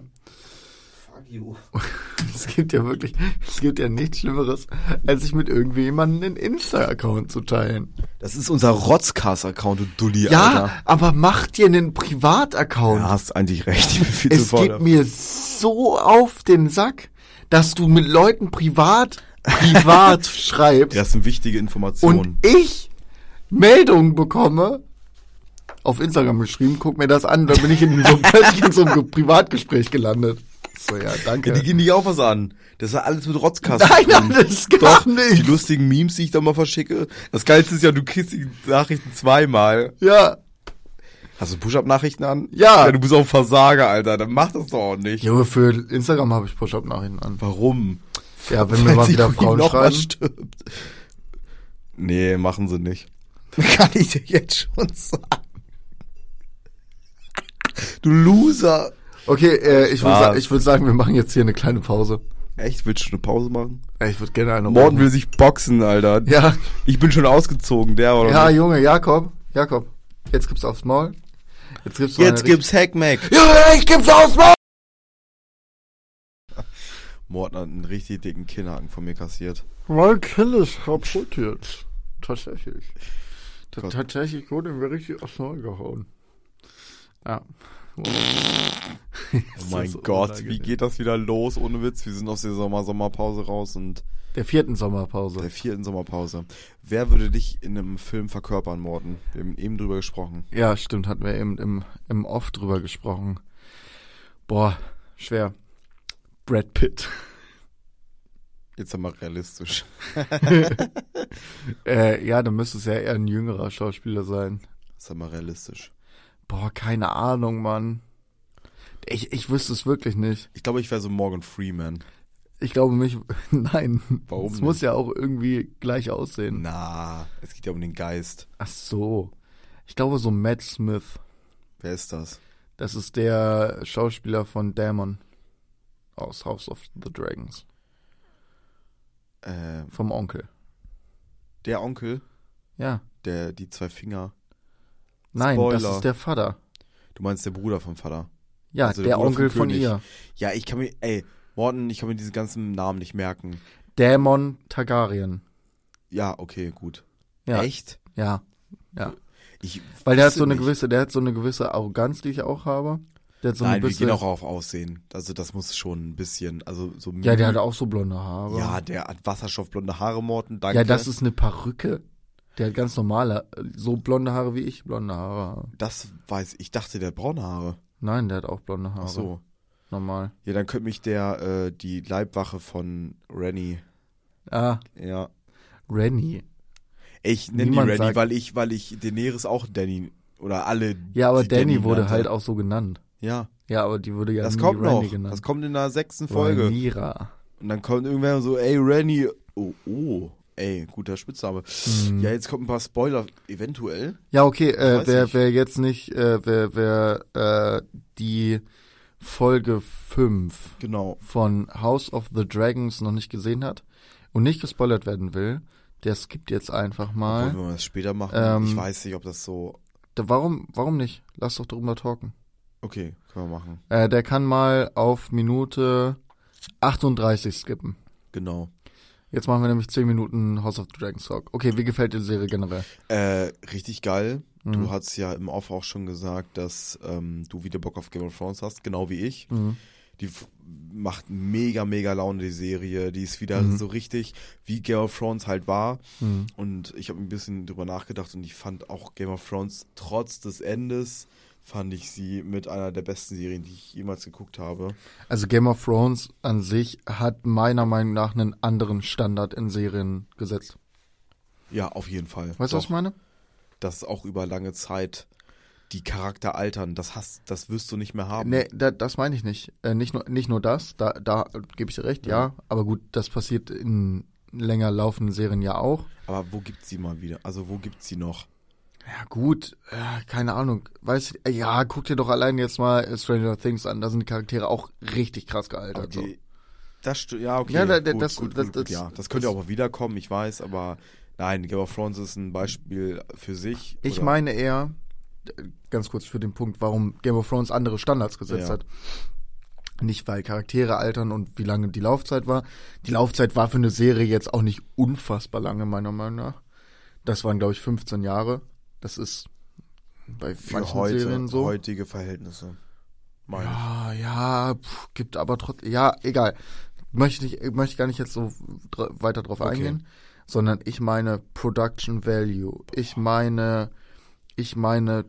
Es gibt ja wirklich, es gibt ja nichts Schlimmeres, als sich mit irgendjemandem einen Insta-Account zu teilen. Das ist unser Rotzcast-Account, du Dulli, Ja, Alter. aber mach dir einen Privataccount. Ja, hast eigentlich recht. Ich bin viel zu es faul. geht mir so auf den Sack, dass du mit Leuten privat, privat schreibst Das sind wichtige Informationen. und ich Meldungen bekomme auf Instagram geschrieben, guck mir das an, dann bin ich in so, in so einem Privatgespräch gelandet. So, ja, danke. Ja, die gehen dich auch was an. Das war alles mit Rotzkasten. Nein, alles gar Doch, die nicht. lustigen Memes, die ich da mal verschicke. Das Geilste ist ja, du kriegst die Nachrichten zweimal. Ja. Hast du Push-Up-Nachrichten an? Ja. ja. Du bist auch ein Versager, Alter. Dann mach das doch auch nicht. Junge, für Instagram habe ich Push-Up-Nachrichten an. Warum? Ja, wenn mir mal wieder Frauen noch schreiben. stirbt. Nee, machen sie nicht. [laughs] Kann ich dir jetzt schon sagen. Du Loser. Okay, äh, ich würde sa ich würd sagen, wir machen jetzt hier eine kleine Pause. Echt? Willst du eine Pause machen? Äh, Ich würde gerne eine Morten will sich boxen, Alter. Ja, Ich bin schon ausgezogen, der oder ja, nicht? Junge, Jakob, Jakob, jetzt gibt's aufs Maul. Jetzt gibt's mal Jetzt gibt's Hackmack. Junge, ich gibt's aufs Maul! [laughs] Morten hat einen richtig dicken Kinnhaken von mir kassiert. Mein Kind ist kaputt jetzt. Tatsächlich. Gott. Tatsächlich wurde mir richtig aufs Maul gehauen. Ja. [laughs] Oh mein Gott, wie geht das wieder los? Ohne Witz, wir sind aus der Sommer-Sommerpause raus und Der vierten Sommerpause. der vierten Sommerpause. Wer würde dich in einem Film verkörpern, Morten? Wir haben eben drüber gesprochen. Ja, stimmt, hatten wir eben im, im Off drüber gesprochen. Boah, schwer. Brad Pitt. [laughs] Jetzt einmal realistisch. [laughs] Äh, ja, dann müsste es ja eher ein jüngerer Schauspieler sein. Jetzt einmal realistisch. Boah, keine Ahnung, Mann. Ich, ich wüsste es wirklich nicht. Ich glaube, ich wäre so Morgan Freeman. Ich glaube mich, [laughs] nein. Warum Es nicht? muss ja auch irgendwie gleich aussehen. Na, es geht ja um den Geist. Ach so. Ich glaube so Matt Smith. Wer ist das? Das ist der Schauspieler von Damon aus House of the Dragons. Äh, Vom Onkel. der Onkel, Ja. der die zwei Finger. Nein, das Spoiler. ist der Vater. Du meinst der Bruder vom Vater? Ja, Also der der Onkel von ihr. Ja, ich kann mir, ey, Morten, ich kann mir diesen ganzen Namen nicht merken. Damon Targaryen. Ja, okay, gut. Ja. Echt? Ja. Ja. Ich Weil der hat so eine nicht. gewisse, der hat so eine gewisse Arroganz, die ich auch habe. Der hat so Nein, eine wir bisschen, gehen auch auf Aussehen. Also das muss schon ein bisschen, also so. Ja, der hat auch so blonde Haare. Ja, der hat wasserstoffblonde Haare, Morten, danke. Ja, das ist eine Perücke. Der hat ganz normale, so blonde Haare wie ich blonde Haare. Das weiß ich. dachte, der hat braune Haare. Nein, der hat auch blonde Haare. Ach so. Normal. Ja, dann könnte mich der, äh, die Leibwache von Renny, Ah, ja. Renny. Ich nenne Renny, sagt- weil ich, weil ich Daenerys auch Danny, oder alle. Ja, aber die Danny wurde halt auch so genannt. Ja, Ja, aber die wurde ja das nie kommt Renny noch. genannt. Das kommt in der sechsten Folge. Rhaenyra. Und dann kommt irgendwer so, ey, Renny. Oh, oh. Ey, guter Spitzname. Hm. Ja, jetzt kommt ein paar Spoiler, eventuell. Ja, okay, äh, wer, wer jetzt nicht, äh, wer, wer äh, die Folge 5 Genau. von House of the Dragons noch nicht gesehen hat und nicht gespoilert werden will, der skippt jetzt einfach mal. Wollen wir das später machen? Ähm, ich weiß nicht, ob das so. Da, warum, warum nicht? Lass doch drüber talken. Okay, können wir machen. Äh, der kann mal auf Minute 38 skippen. Genau. Jetzt machen wir nämlich 10 Minuten House of the Dragons Talk. Okay, wie gefällt dir die Serie generell? Äh, richtig geil. Mhm. Du hast ja im Off auch schon gesagt, dass ähm, du wieder Bock auf Game of Thrones hast, genau wie ich. Mhm. Die macht mega, mega Laune, die Serie. Die ist wieder Mhm. so richtig, wie Game of Thrones halt war. Mhm. Und ich habe ein bisschen drüber nachgedacht und ich fand auch Game of Thrones trotz des Endes, fand ich sie mit einer der besten Serien, die ich jemals geguckt habe. Also Game of Thrones an sich hat meiner Meinung nach einen anderen Standard in Serien gesetzt. Ja, auf jeden Fall. Weißt du, was ich meine? Dass auch über lange Zeit die Charakter altern, das hast, das wirst du nicht mehr haben. Nee, da, das meine ich nicht. Äh, nicht, nur, nicht nur das, da, da gebe ich dir recht, ja. Aber gut, das passiert in länger laufenden Serien ja auch. Aber wo gibt's sie mal wieder? Also wo gibt's sie noch? Ja, gut, äh, keine Ahnung. Weiß, äh, ja, guck dir doch allein jetzt mal äh, Stranger Things an. Da sind die Charaktere auch richtig krass gealtert. So. Okay. Das stu- ja, okay. Ja, da- da- gut, das- gut, das- gut, das- ja. Das könnte das- auch mal wiederkommen, ich weiß, aber nein, Game of Thrones ist ein Beispiel für sich. Ich oder- meine eher, ganz kurz für den Punkt, warum Game of Thrones andere Standards gesetzt Ja. hat. Nicht, weil Charaktere altern und wie lange die Laufzeit war. Die Laufzeit war für eine Serie jetzt auch nicht unfassbar lange, meiner Meinung nach. Das waren, glaube ich, 15 Jahre. Das ist bei für manchen heute, Serien so. heutige Verhältnisse. Meine. Ja, ja, pff, gibt aber trotzdem, ja, egal. Möchte ich, möchte gar nicht jetzt so dr weiter drauf Okay. eingehen, sondern ich meine Production Value. Ich meine, ich meine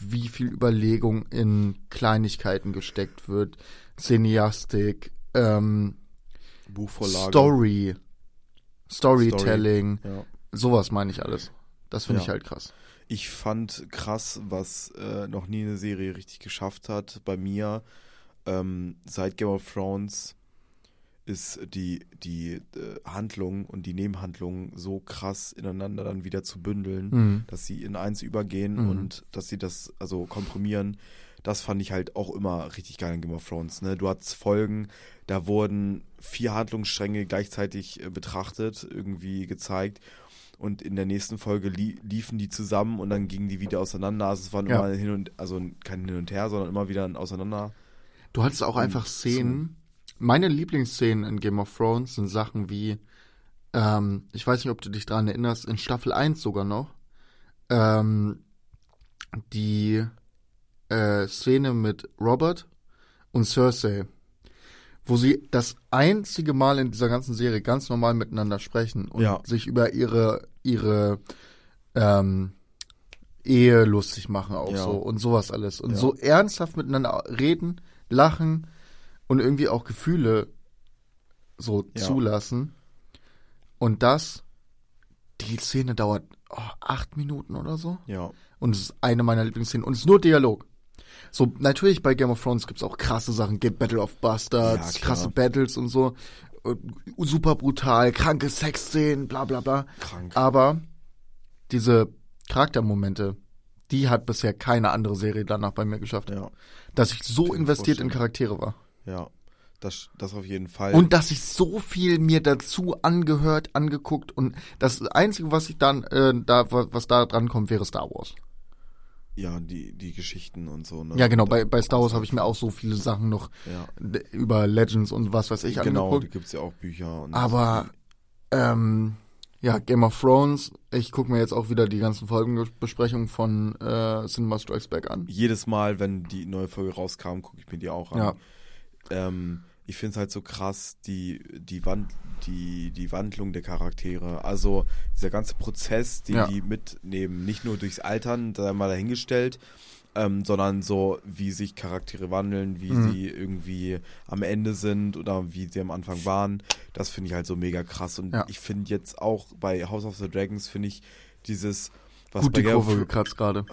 wie viel Überlegung in Kleinigkeiten gesteckt wird, Cineastik, ähm, Buchvorlage. Story, Storytelling, Ja. sowas meine ich alles. Das finde Ja. ich halt krass. Ich fand krass, was äh, noch nie eine Serie richtig geschafft hat bei mir. Ähm, seit Game of Thrones ist die, die äh, Handlung und die Nebenhandlung so krass ineinander dann wieder zu bündeln, Mhm. dass sie in eins übergehen Mhm. und dass sie das also komprimieren. Das fand ich halt auch immer richtig geil in Game of Thrones. Ne? Du hattest Folgen, da wurden vier Handlungsstränge gleichzeitig äh, betrachtet, irgendwie gezeigt. Und in der nächsten Folge lie liefen die zusammen und dann gingen die wieder auseinander. Also es waren Ja. immer hin und also kein Hin und Her, sondern immer wieder ein Auseinander. Du hattest auch einfach Szenen. Meine Lieblingsszenen in Game of Thrones sind Sachen wie, ähm, ich weiß nicht, ob du dich daran erinnerst, in Staffel 1 sogar noch, ähm, die äh, Szene mit Robert und Cersei, wo sie das einzige Mal in dieser ganzen Serie ganz normal miteinander sprechen und Ja. sich über ihre, ihre ähm, Ehe lustig machen auch Ja. so und sowas alles. Und Ja. so ernsthaft miteinander reden, lachen und irgendwie auch Gefühle so zulassen. Und das, die Szene dauert oh, acht Minuten oder so. Ja. Und es ist eine meiner Lieblingsszenen. Und es ist nur Dialog. So, natürlich bei Game of Thrones gibt's auch krasse Sachen. Battle of Bastards, Ja, krasse Battles und so. Äh, Super brutal, kranke Sexszenen, bla bla bla. Krank. Aber diese Charaktermomente, die hat bisher keine andere Serie danach bei mir geschafft. Ja. Dass ich so ich investiert in vorstellen. Charaktere war. Ja. Das, das auf jeden Fall. Und dass ich so viel mir dazu angehört, angeguckt und das Einzige, was ich dann, äh, da, was da dran kommt, wäre Star Wars. Ja, die, die Geschichten und so. Ne? Ja, genau, bei, bei Star Wars habe ich mir auch so viele Sachen noch Ja. über Legends und was weiß ich Genau, da angeguckt. gibt's ja auch Bücher. Und Aber, ähm, ja, Game of Thrones, ich gucke mir jetzt auch wieder die ganzen Folgenbesprechungen von äh, Cinema Strikes Back an. jedes Mal, wenn die neue Folge rauskam, gucke ich mir die auch an. Ja. Ähm, ich finde es halt so krass, die, die, Wand, die, die Wandlung der Charaktere. Also dieser ganze Prozess, den Ja. die mitnehmen, nicht nur durchs Altern, da mal dahingestellt, ähm, sondern so, wie sich Charaktere wandeln, wie Mhm. sie irgendwie am Ende sind oder wie sie am Anfang waren. Das finde ich halt so mega krass. Und Ja. ich finde jetzt auch bei House of the Dragons, finde ich dieses, was Gut bei die Kurve gekratzt gerade.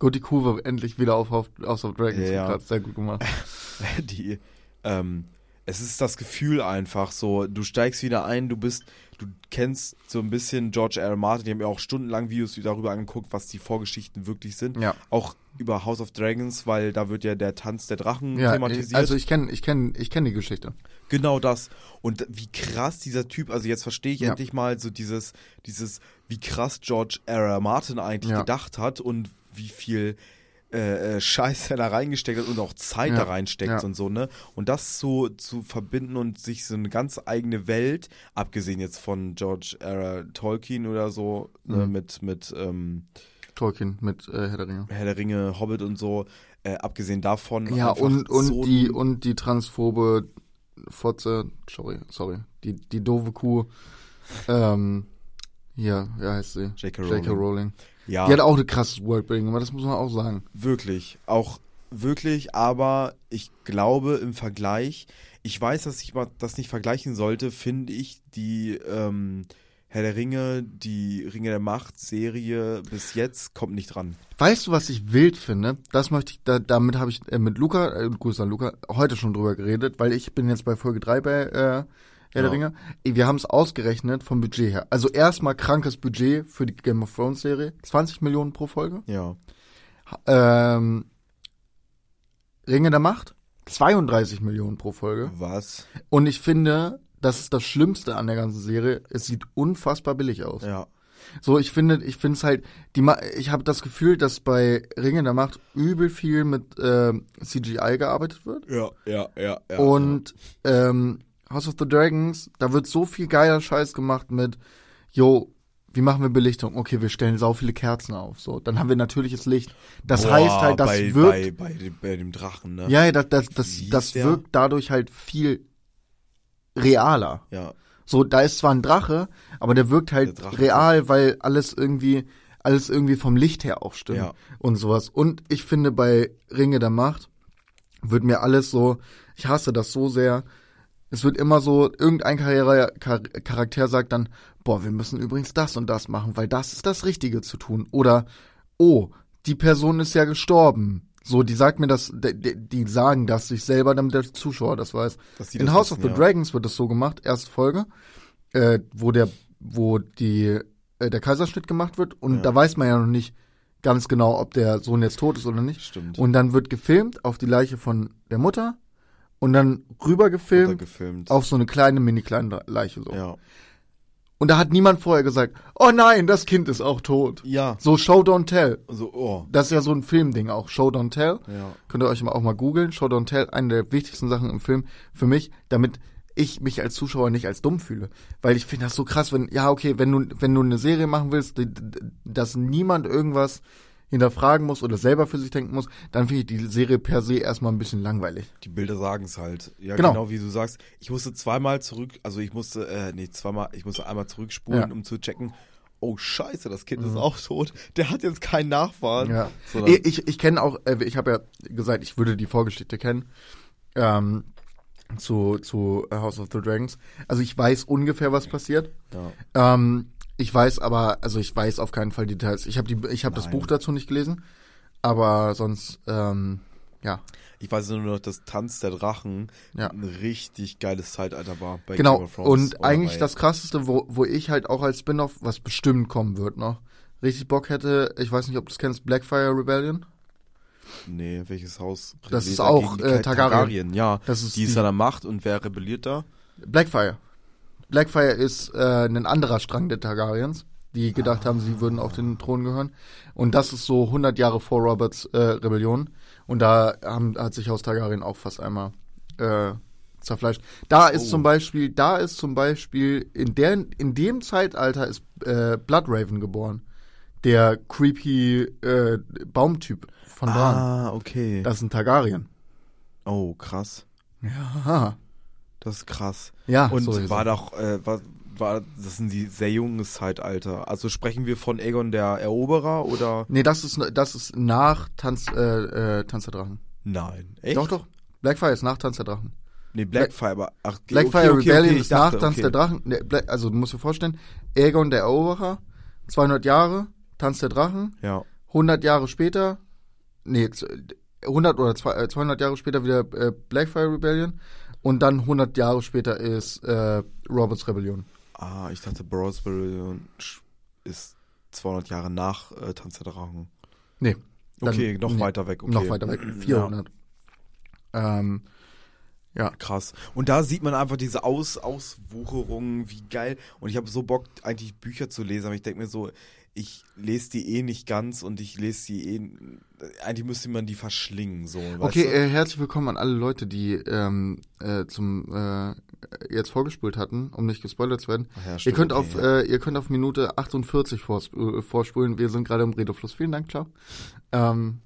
Gut die Kurve endlich wieder auf House of Dragons ja. gekratzt. Sehr gut gemacht. [laughs] die, ähm, es ist das Gefühl einfach so, du steigst wieder ein, du bist, du kennst so ein bisschen George R. R. Martin, die haben ja auch stundenlang Videos darüber angeguckt, was die Vorgeschichten wirklich sind. Ja. Auch über House of Dragons, weil da wird ja der Tanz der Drachen Ja, thematisiert. also ich kenne ich kenn, ich kenn die Geschichte. Genau das. Und wie krass dieser Typ, also jetzt verstehe ich Ja. endlich mal so dieses, dieses, wie krass George R. R. Martin eigentlich Ja. gedacht hat und wie viel äh, äh, Scheiß er da reingesteckt hat und auch Zeit Ja. da reinsteckt Ja. und so, ne? Und das so zu verbinden und sich so eine ganz eigene Welt, abgesehen jetzt von George R. Tolkien oder so, ne, Mhm. mit, mit ähm, Tolkien mit äh, Herr der Ringe. Herr der Ringe, Hobbit und so, äh, abgesehen davon. Ja, und, und so die und die transphobe Fotze, sorry, sorry, die, die doofe Kuh, ähm, hier, wie heißt sie? J.K. Rowling. Ja. Die hat auch ein krasses Worldbuilding, aber das muss man auch sagen. Wirklich, auch wirklich, aber ich glaube im Vergleich, ich weiß, dass ich das nicht vergleichen sollte, finde ich die ähm, Herr der Ringe, die Ringe der Macht Serie bis jetzt kommt nicht dran. Weißt du, was ich wild finde? Das möchte ich, da, damit habe ich äh, mit Luca, äh, Grüße an Luca, heute schon drüber geredet, weil ich bin jetzt bei Folge 3 bei äh, Herr Ja. der Ringe. Wir haben es ausgerechnet vom Budget her. Also erstmal krankes Budget für die Game of Thrones Serie. 20 Millionen pro Folge. Ja. Ähm, Ringe der Macht, 32 Millionen pro Folge. Was? Und ich finde, das ist das Schlimmste an der ganzen Serie. Es sieht unfassbar billig aus. Ja. So, ich finde, ich finde es halt, die, Ma- ich habe das Gefühl, dass bei Ringe der Macht übel viel mit ähm, CGI gearbeitet wird. Ja, ja, ja, ja. Und ähm, House of the Dragons, da wird so viel geiler Scheiß gemacht mit, yo, wie machen wir Belichtung? Okay, wir stellen sau viele Kerzen auf. So, dann haben wir natürliches Licht. Das Boah, heißt halt, das bei, wirkt bei, bei, dem, bei dem Drachen, ne? Ja, ja, das, das, das, Wie das wirkt dadurch halt viel realer. Ja. So, da ist zwar ein Drache, aber der wirkt halt Der real, weil alles irgendwie alles irgendwie vom Licht her auch stimmt Ja. und sowas. Und ich finde bei Ringe der Macht wird mir alles so, ich hasse das so sehr. Es wird immer so, irgendein Charakter, Char Charakter sagt dann, boah, wir müssen übrigens das und das machen, weil das ist das Richtige zu tun. Oder, oh, die Person ist ja gestorben. So, die sagt mir das, die, die- sagen das sich selber, damit der Zuschauer das weiß. In das House wissen, of the ja. Dragons wird das so gemacht, erste Folge, äh, wo der, wo die, äh, der Kaiserschnitt gemacht wird und Ja. da weiß man ja noch nicht ganz genau, ob der Sohn jetzt tot ist oder nicht. Stimmt. Und dann wird gefilmt auf die Leiche von der Mutter und dann rüber gefilmt auf so eine kleine, mini kleine Leiche so. ja. Und da hat niemand vorher gesagt, oh nein, das Kind ist auch tot. Ja. So Show Don't Tell. So, oh. Das ist ja so ein Filmding auch. Show Don't Tell. Ja. Könnt ihr euch mal auch mal googeln. Show Don't Tell, eine der wichtigsten Sachen im Film für mich, damit ich mich als Zuschauer nicht als dumm fühle. Weil ich finde das so krass, wenn, ja, okay, wenn du, wenn du eine Serie machen willst, dass niemand irgendwas hinterfragen muss oder selber für sich denken muss, dann finde ich die Serie per se erstmal ein bisschen langweilig. Die Bilder sagen es halt. Ja, Genau. genau. wie du sagst. Ich musste zweimal zurück, also ich musste, äh, nee, zweimal, ich musste einmal zurückspulen, Ja. Mhm. um zu checken, oh scheiße, das Kind ist auch tot. Der hat jetzt keinen Nachfahren. Ja. Ich, ich, ich kenne auch, äh, ich habe ja gesagt, ich würde die Vorgeschichte kennen. Ähm, zu, zu House of the Dragons. Also ich weiß ungefähr, was passiert. ja. Ähm, ich weiß aber, also ich weiß auf keinen Fall Details. Ich habe die, ich habe das. Buch dazu nicht gelesen, aber sonst, ähm, ja, Ich weiß nur noch, dass Tanz der Drachen Ja. ein richtig geiles Zeitalter war bei Game genau. of Thrones Und eigentlich das Krasseste, wo, wo ich halt auch als Spin-off, was bestimmt kommen wird noch, richtig Bock hätte. Ich weiß nicht, ob du es kennst, Blackfire Rebellion. Nee, welches Haus? Das ist auch, die äh, Targaryen. Ja, Das ist die ist die- an der Macht und wer rebelliert da? Blackfire. Blackfire ist äh, ein anderer Strang der Targaryens, die gedacht haben, sie würden auf den Thron gehören. Und das ist so 100 Jahre vor Roberts äh, Rebellion. Und da haben, hat sich Haus Targaryen auch fast einmal äh, zerfleischt. Da ist Oh. zum Beispiel, da ist zum Beispiel in der in dem Zeitalter ist äh, Bloodraven geboren, der creepy äh, Baumtyp von Bran. Ah, okay. Das ist ein Targaryen. oh, krass. Ja, Das ist krass. ja. Und so ist war doch, äh, war, war, das sind die sehr junges Zeitalter. Also sprechen wir von Aegon der Eroberer oder? Nee, das ist das ist nach Tanz äh, äh, Tanz der Drachen. Nein. Echt? Doch, doch. Blackfire ist nach Tanz der Drachen. Nee, Blackfire, aber, ach, okay, Blackfire okay, okay, Rebellion ich ist dachte, nach Tanz okay. der Drachen. Nee, Bla- also du musst dir vorstellen, Aegon der Eroberer, 200 Jahre, Tanz der Drachen, Ja. 100 Jahre später, nee, z- 100 oder zwei- äh, 200 Jahre später wieder äh, Blackfire Rebellion und dann 100 Jahre später ist äh, Roberts Rebellion. Ah, ich dachte, Bros Rebellion ist 200 Jahre nach äh, Tanz der Drachen. Nee. Okay, noch nee, weiter weg. Okay. Noch weiter weg, 400. Ähm, ja. Krass. Und da sieht man einfach diese Aus Auswucherungen, wie geil. Und ich habe so Bock, eigentlich Bücher zu lesen, aber ich denke mir so, ich lese die eh nicht ganz und ich lese die eh. Eigentlich müsste man die verschlingen, so. Okay, äh, herzlich willkommen an alle Leute, die ähm, äh, zum äh, jetzt vorgespult hatten, um nicht gespoilert zu werden. Ja, ihr stimmt, könnt okay, auf ja. äh, ihr könnt auf Minute 48 vors äh, vorspulen. Wir sind gerade im Redefluss. Vielen Dank, ciao. Ähm,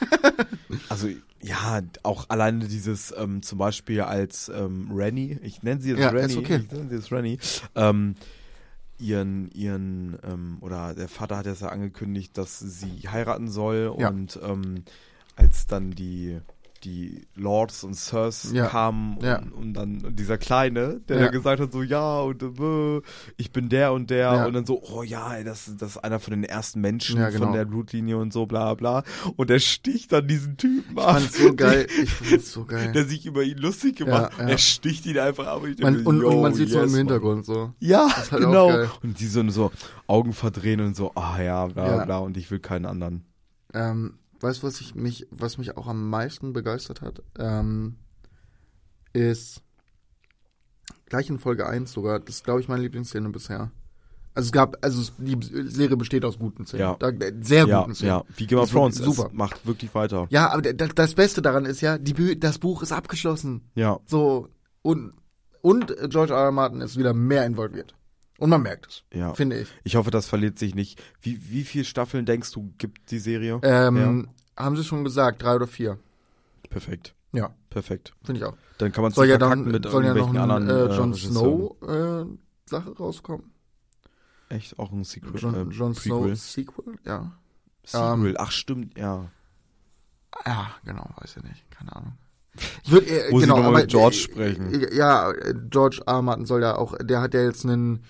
[laughs] Also, ja, auch alleine dieses, ähm, zum Beispiel als ähm, Rennie, ich nenne sie jetzt Ja, Rennie, okay. ich nenne sie jetzt Rennie, ähm, ihren, ihren, ähm, oder der Vater hat ja angekündigt, dass sie heiraten soll Ja. und ähm, als dann die die Lords und Sirs Ja, kamen und, ja. und dann dieser Kleine, der Ja. dann gesagt hat so, ja, und äh, ich bin der und der Ja. und dann so, oh ja, ey, das, das ist einer von den ersten Menschen genau. von der Blutlinie und so, bla bla. Und er sticht dann diesen Typen ich ab. fand's so geil. [laughs] Ich fand's so geil. Der sich über ihn lustig gemacht. Er sticht ihn einfach ab. Und, ich Man, und, und man sieht so yes, im Mann. Hintergrund so. Ja, halt genau. Und die so, so Augen verdrehen und so, ah ja, bla bla. Und ich will keinen anderen. Ähm, weißt du, was ich mich, was mich auch am meisten begeistert hat? Ähm, ist gleich in Folge 1 sogar, das ist, glaube ich, meine Lieblingsszene bisher. Also es gab, also die Serie besteht aus guten Szenen. Ja. Da, äh, sehr Ja, guten Szenen. ja. Wie Game of Thrones. super. Es macht wirklich weiter. Ja, aber das, Beste daran ist ja, die, das Buch ist abgeschlossen. Ja. So, und, und George R. R. Martin ist wieder mehr involviert. Und man merkt es, Ja. finde ich. Ich hoffe, das verliert sich nicht. Wie, wie viele Staffeln denkst du, gibt die Serie? Ähm, Haben sie schon gesagt, drei oder vier. Perfekt. Ja, Perfekt. finde ich auch. Dann kann man Soll sich ja dann mit soll ja noch irgendwelchen ein anderen äh, Jon Regisseuren. Snow äh, Sache rauskommen. Echt? Auch ein Sequel? Jon, äh, Jon Snow? Sequel, ja. Sequel. Ach, stimmt, ja. Ja, genau, weiß ich nicht, keine Ahnung. Ich würde äh, Muss ich genau, noch mal aber, mit George äh, sprechen. äh, Ja, äh, George R. Martin soll ja auch, der hat ja jetzt einen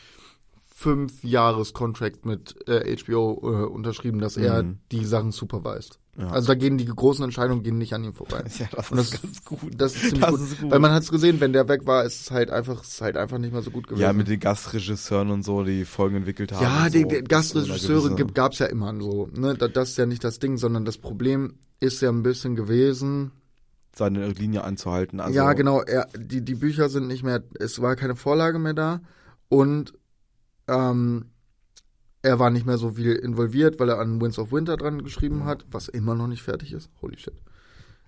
fünf Jahres Contract mit äh, HBO äh, unterschrieben, dass er Mhm. die Sachen supervised. Ja. Also da gehen die großen Entscheidungen gehen nicht an ihm vorbei. [laughs] Ja, das Und das ist ganz gut. Das ist ziemlich Das gut. ist gut. Weil man hat es gesehen, wenn der weg war, ist es halt einfach, ist halt einfach nicht mehr so gut gewesen. Ja, mit den Gastregisseuren und so, die Folgen entwickelt haben. Ja, die, so. Gastregisseure gab es ja immer so. Ne? Da- Das ist ja nicht das Ding, sondern das Problem ist ja ein bisschen gewesen. seine Linie anzuhalten. Also, ja, genau. Er, die, die Bücher sind nicht mehr, es war keine Vorlage mehr da und ähm, er war nicht mehr so viel involviert, weil er an Winds of Winter dran geschrieben hat, was immer noch nicht fertig ist. Holy shit.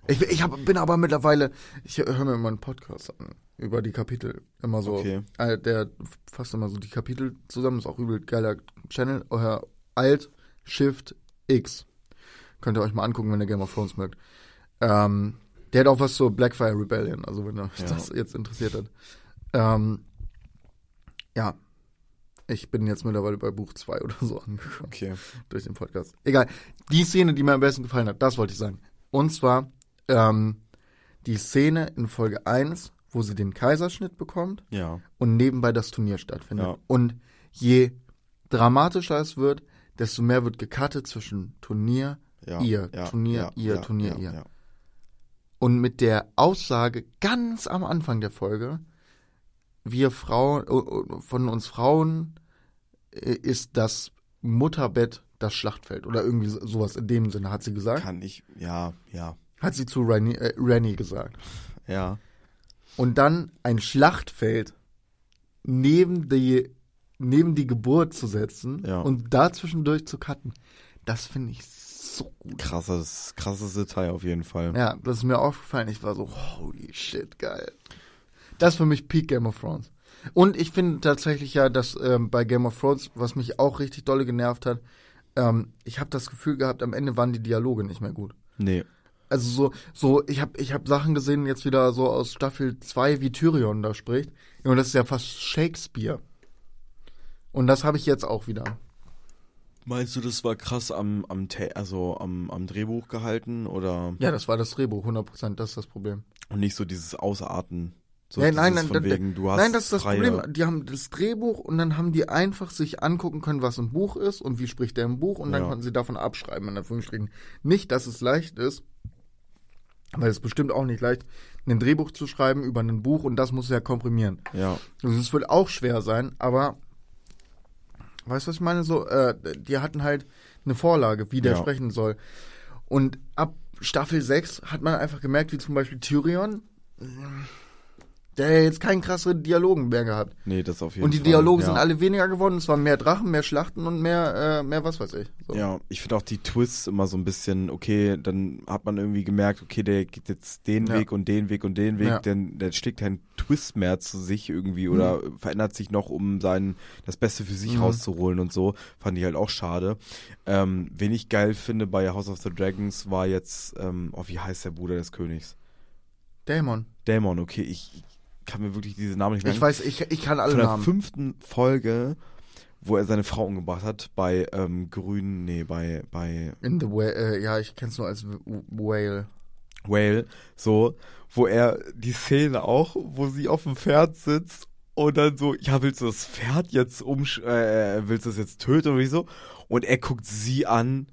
Ich, ich hab, bin aber mittlerweile, ich höre mir immer einen Podcast an über die Kapitel. Immer so. Okay. Äh, der fasst immer so die Kapitel zusammen, ist auch übel geiler Channel. Euer Alt Shift X. Könnt ihr euch mal angucken, wenn ihr Game of Thrones mögt. Ähm, der hat auch was zur Blackfire Rebellion, also wenn euch Ja. das jetzt interessiert hat. Ähm, ja. Ich bin jetzt mittlerweile bei Buch 2 oder so angekommen Okay. durch den Podcast. Egal. Die Szene, die mir am besten gefallen hat, das wollte ich sagen. Und zwar ähm, die Szene in Folge 1, wo sie den Kaiserschnitt bekommt Ja. und nebenbei das Turnier stattfindet. Ja. Und je dramatischer es wird, desto mehr wird gecuttet zwischen Turnier, ja. ihr, ja, Turnier, ihr, Turnier, ihr. Und mit der Aussage ganz am Anfang der Folge, wir Frauen, äh, von uns Frauen äh, ist das Mutterbett das Schlachtfeld oder irgendwie so- sowas in dem Sinne, hat sie gesagt. Kann ich, ja, ja, Hat sie zu Rennie, äh, Rennie gesagt. ja. Und dann ein Schlachtfeld neben die, neben die Geburt zu setzen Ja. und da zwischendurch zu cutten, das finde ich so gut. Krasses, krasses Detail auf jeden Fall. Ja, das ist mir aufgefallen. Ich war so, holy shit, geil. Das ist für mich Peak Game of Thrones. Und ich finde tatsächlich ja, dass ähm, bei Game of Thrones, was mich auch richtig dolle genervt hat, ähm, ich habe das Gefühl gehabt, am Ende waren die Dialoge nicht mehr gut. Nee. Also so, so, ich habe ich hab Sachen gesehen jetzt wieder so aus Staffel 2, wie Tyrion da spricht. Und das ist ja fast Shakespeare. Und das habe ich jetzt auch wieder. Meinst du, das war krass am, am, also am, am Drehbuch gehalten oder Ja, das war das Drehbuch, 100%, das ist das Problem. und nicht so dieses Ausarten? So Ja, nein, nein, dann- wegen, Nein, das ist das freie, Problem. Die haben das Drehbuch und dann haben die einfach sich angucken können, was im Buch ist und wie spricht der im Buch und dann Ja. konnten sie davon abschreiben, in Anführungsstrichen. Nicht, dass es leicht ist, weil es ist bestimmt auch nicht leicht, ein Drehbuch zu schreiben über ein Buch und das muss ja komprimieren. Ja, Also es wird auch schwer sein, aber weißt du, was ich meine? So, äh, die hatten halt eine Vorlage, wie der Ja. sprechen soll. Und ab Staffel 6 hat man einfach gemerkt, wie zum Beispiel Tyrion, der hat jetzt keinen krasseren Dialogen mehr gehabt. nee, das auf jeden Und die Fall. Dialoge ja. sind alle weniger geworden. Es waren mehr Drachen, mehr Schlachten und mehr, äh, mehr was weiß ich. So. Ja, ich finde auch die Twists immer so ein bisschen, okay, dann hat man irgendwie gemerkt, okay, der geht jetzt den Ja. Weg und den Weg und den Weg, Ja. denn der steckt kein Twist mehr zu sich irgendwie oder verändert sich noch, um sein das Beste für sich Mhm. rauszuholen und so. Fand ich halt auch schade. Ähm, wen ich geil finde bei House of the Dragons war jetzt, ähm, oh, wie heißt der Bruder des Königs? Dämon. Dämon, okay, ich kann mir wirklich diese Namen nicht Ich merken. weiß, ich, ich kann alle Von der Namen. fünften Folge, wo er seine Frau umgebracht hat, bei ähm, Grün, nee, bei, bei In the Whale, äh, ja, ich kenn's nur als Whale. Whale, so, wo er die Szene auch, wo sie auf dem Pferd sitzt und dann so, ja, willst du das Pferd jetzt umsch, äh, willst du es jetzt töten oder wie so? Und er guckt sie an.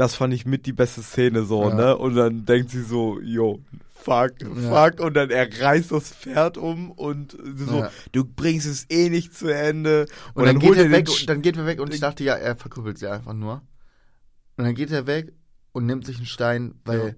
Das fand ich mit die beste Szene so, Ja. ne? Und dann denkt sie so, yo, fuck, Ja. fuck. Und dann er reißt das Pferd um und so, Ja. du bringst es eh nicht zu Ende. Und, dann, geht holt er weg, Sch- und dann geht er weg und ich dachte, ja, er verkrüppelt sie einfach nur. Und dann geht er weg und nimmt sich einen Stein, weil, Ja.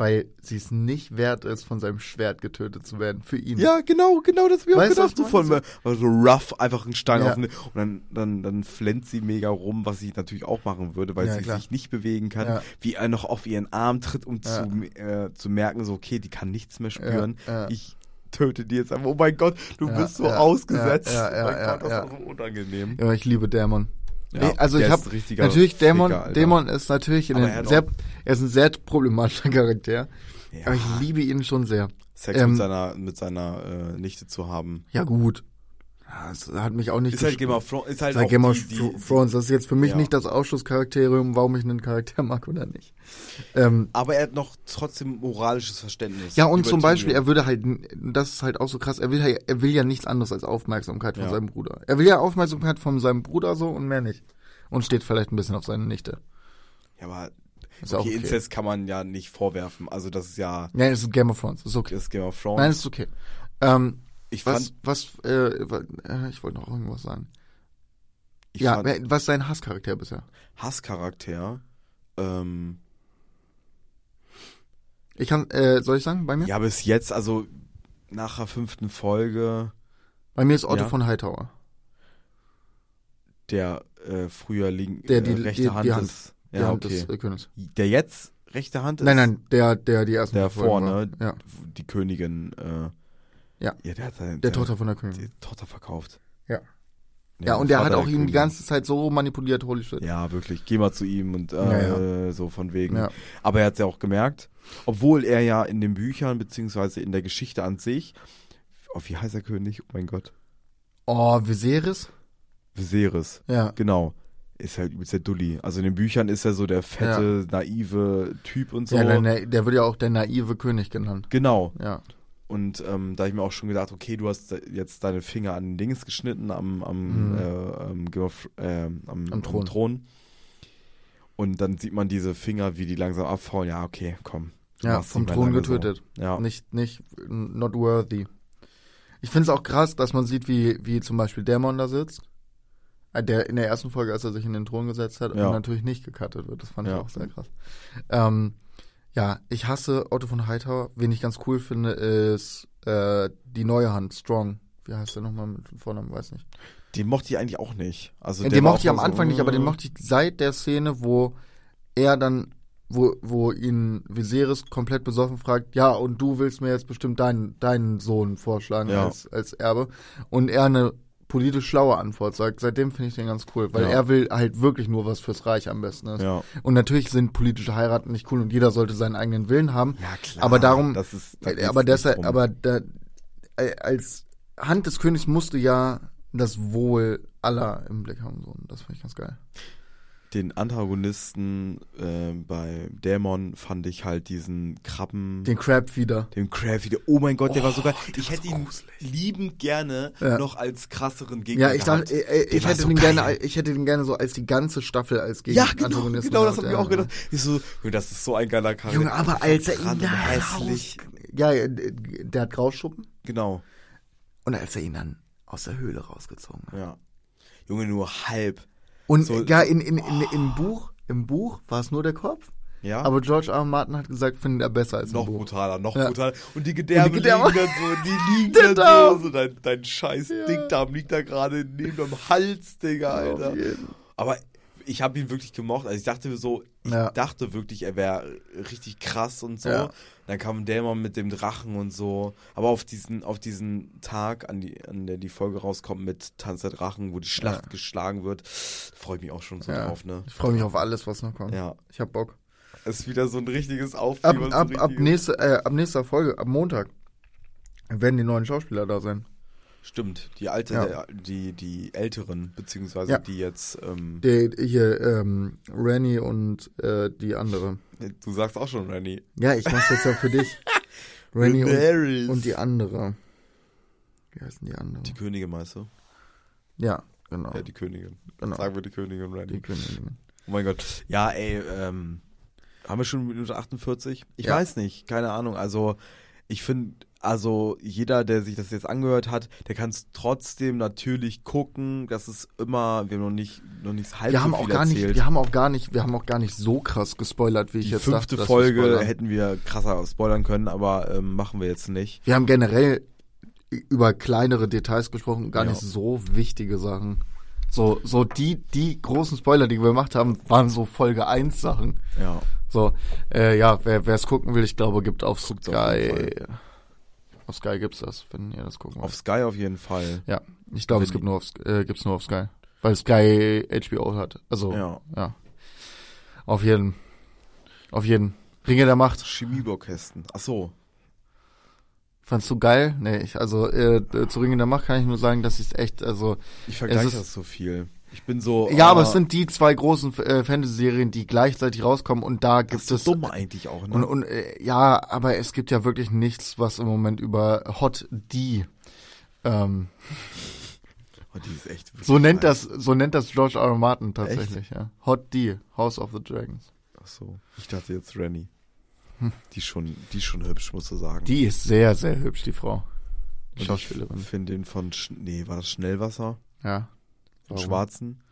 Weil sie es nicht wert ist, von seinem Schwert getötet zu werden. Für ihn. Ja, genau, genau, das ich auch Weißt du, gedacht. So von mir. Also rough, einfach einen Stein Ja. auf den, und dann, dann, dann flennt sie mega rum, was sie natürlich auch machen würde, weil Ja, sie klar. sich nicht bewegen kann. Ja. Wie er noch auf ihren Arm tritt, um zu, äh, zu merken, so, okay, die kann nichts mehr spüren. Ich töte die jetzt einfach. Oh mein Gott, du bist so ausgesetzt. ja, ja, oh mein Gott, das war so unangenehm. Ja, ich liebe Dämon. Ja, Nee, also ich habe ein natürlich Dämon. Ficker. Dämon ist natürlich in Aber den er hat sehr, er ist ein sehr problematischer [laughs] Charakter. Ja. Aber ich liebe ihn schon sehr. Sex ähm, mit seiner, mit seiner äh, Nichte zu haben. Ja gut. Ja, es hat mich auch nicht Ist halt Game of Thrones, ist halt Sag auch Game of Thrones, das ist jetzt für mich Ja. nicht das Ausschlusskriterium, warum ich einen Charakter mag oder nicht. Ähm, aber er hat noch trotzdem moralisches Verständnis. ja, und zum Beispiel, er würde halt, das ist halt auch so krass, er will, ja- er will ja nichts anderes als Aufmerksamkeit von Ja. seinem Bruder. Er will ja Aufmerksamkeit von seinem Bruder so und mehr nicht. Und steht vielleicht ein bisschen auf seine Nichte. Ja, aber Ist okay, okay. Inzest kann man ja nicht vorwerfen. Also das ist ja Nein, es ist Game of Thrones, ist okay. das ist Game of Thrones. Nein, ist okay. Ähm, ich was, fand, was, äh, äh, ich wollte noch irgendwas sagen. ich ja, fand was ist sein Hasscharakter bisher? Hasscharakter, ähm, Ich kann, äh, soll ich sagen, bei mir? ja, bis jetzt, also nach der fünften Folge, Bei mir ist Otto Ja. von Hightower. der äh, früher link, Der äh, die- rechte die- die Hand, Hand. ist. Die Ja, Hand okay. des äh, Königs. Der jetzt rechte Hand ist? Nein, nein, der, der die ersten Der vorne, war. Ja, die Königin, äh, Ja. Ja, der hat seine, der Tochter von der Königin. die Tochter verkauft. Ja. Nee, Ja, und der hat auch ihn die ganze Zeit so manipuliert, holy shit. Ja, wirklich. Geh mal zu ihm und äh, Ja, so von wegen. Ja. Aber er hat ja auch gemerkt, obwohl er ja in den Büchern beziehungsweise in der Geschichte an sich, oh, wie heißt der König? Oh mein Gott. Oh, Viserys? Viserys. Ja. Genau. Ist halt übelst der Dulli. Also in den Büchern ist er so der fette, naive Typ und so. Ja, der, der, der wird ja auch der naive König genannt. genau. Ja. Und ähm, da hab ich mir auch schon gedacht, okay, du hast jetzt deine Finger an den Dings geschnitten am, am, Mhm. äh, ähm, am, Am Thron. Thron. Und dann sieht man diese Finger, wie die langsam abfallen. Ja, okay, komm. Ja, vom Thron getötet. So. Ja. Nicht, nicht, not worthy. Ich finde es auch krass, dass man sieht, wie, wie zum Beispiel Dämon da sitzt. Äh, Der in der ersten Folge, als er sich in den Thron gesetzt hat Ja. und natürlich nicht gecuttet wird. Das fand Ja. ich auch sehr krass. Ähm, ja, ich hasse Otto von Hightower. Wen ich ganz cool finde, ist äh, die neue Hand, Strong. Wie heißt der nochmal mit Vornamen? Weiß nicht. Den mochte ich eigentlich auch nicht. Also den mochte ich am mal Anfang so, nicht, aber den äh, mochte ich seit der Szene, wo er dann, wo, wo ihn Viserys komplett besoffen fragt, ja, und du willst mir jetzt bestimmt deinen, deinen Sohn vorschlagen Ja. als, als Erbe. Und er eine politisch schlaue Antwort sagt. Seitdem finde ich den ganz cool, weil Ja. er will halt wirklich nur was fürs Reich am besten ist. Ja. Und natürlich sind politische Heiraten nicht cool und jeder sollte seinen eigenen Willen haben. ja, klar. Aber darum, das ist, da Äh, aber deshalb, drum. aber da, äh, als Hand des Königs musste ja das Wohl aller im Blick haben. So. Und das finde ich ganz geil. Den Antagonisten äh, bei Dämon fand ich halt diesen Krabben. Den Crab wieder. Den Crab wieder. Oh mein Gott, der war sogar. Ich hätte so ihn liebend gerne Ja. noch als krasseren Gegner Ja, ich gehabt. dachte, äh, äh, Der ich war hätte so den geil. gerne, ich hätte den gerne so als die ganze Staffel als Gegen Ja, genau, Antagonisten genau, das habe ich auch gedacht. Ich so, das ist so ein geiler Charakter. Junge, aber als er ihn Random da hässlich. ja, äh, der hat Grauschuppen Genau, und als er ihn dann aus der Höhle rausgezogen hat. ja. Junge, nur halb. Und So- ja, in, in, in, im Buch, im Buch war es nur der Kopf, Ja, aber George R. R. Martin hat gesagt, findet er besser als noch Buch. brutaler, noch Ja. brutaler. Und die Gedärme, Gedärme. liegen dann so, [laughs] die liegen dann Darm. so, so dein, dein scheiß Ja. Dickdarm liegt da gerade neben deinem Hals, Digga, Alter. Aber ich habe ihn wirklich gemocht. Also ich dachte so, ich Ja. dachte wirklich, er wäre richtig krass und so. Ja. Dann kam Dämon mit dem Drachen und so. Aber auf diesen, auf diesen Tag, an, die, an der die Folge rauskommt mit Tanz der Drachen, wo die Schlacht Ja. geschlagen wird, freue ich mich auch schon so drauf, ne? Ich freue mich auf alles, was noch kommt. Ja. Ich hab Bock. Ist wieder so ein richtiges Ab, Auffiebern. so ab, ab, nächste, äh, ab nächster Folge, ab Montag, werden die neuen Schauspieler da sein. Stimmt, die alte, Ja. der, die, die älteren, beziehungsweise Ja. die jetzt, ähm, Die, hier, ähm, Rennie und äh, die andere. du sagst auch schon, Randy. Ja, ich mach's jetzt ja für dich. [laughs] Rennie und, und die andere. Wie heißen die andere? Die Königin meinst du? ja, genau. Ja, die Königin. genau. Sagen wir die Königin Randy. Die Königin. Oh mein Gott. Ja, ey, ähm, haben wir schon Minute 48? Ich Ja. weiß nicht, keine Ahnung. Also, ich finde, also jeder, der sich das jetzt angehört hat, der kann es trotzdem natürlich gucken. Das ist immer, wir haben noch nicht, noch nicht halb Wir so haben auch gar erzählt. nicht, wir haben auch gar nicht, wir haben auch gar nicht so krass gespoilert, wie ich die jetzt fünfte dachte. wir Folge spoilern. hätten wir krasser spoilern können, aber ähm, machen wir jetzt nicht. Wir haben generell über kleinere Details gesprochen, gar Ja. nicht so wichtige Sachen. So, so die, die großen Spoiler, die wir gemacht haben, waren so Folge 1 Sachen. Ja. So, äh, ja, wer es gucken will, ich glaube, gibt auf Guckt's Sky. Auf Sky gibt's das, wenn ihr das gucken Auf wollt. Sky auf jeden Fall. Ja, ich glaube, es gibt nur auf, äh, gibt's nur auf Sky. Weil Sky HBO hat. Also, ja. Ja. Auf jeden. Auf jeden. Ringe der Macht. Chemiebaukästen. Ach so. Fandst du geil? Nee, ich, also äh, zu Ring in der Macht kann ich nur sagen, dass ich es echt, also Ich vergleiche Es das so viel. Ich bin so. ja, aber ah, es sind die zwei großen äh, Fantasy-Serien, die gleichzeitig rauskommen und da das gibt ist so es dumm eigentlich auch, ne? und, und äh, ja, aber es gibt ja wirklich nichts, was im Moment über Hot D ähm, [laughs] oh, die ist echt so nennt das so nennt das George R. R. Martin tatsächlich, ja. Hot D, House of the Dragons. Ach so. Ich dachte jetzt Rennie. Die ist schon, die ist schon hübsch, musst du sagen. Die ist sehr sehr hübsch, die Frau. Die Schauspielerin. Ich finde den von, nee, war das Schnellwasser? Ja. Warum? Schwarzen?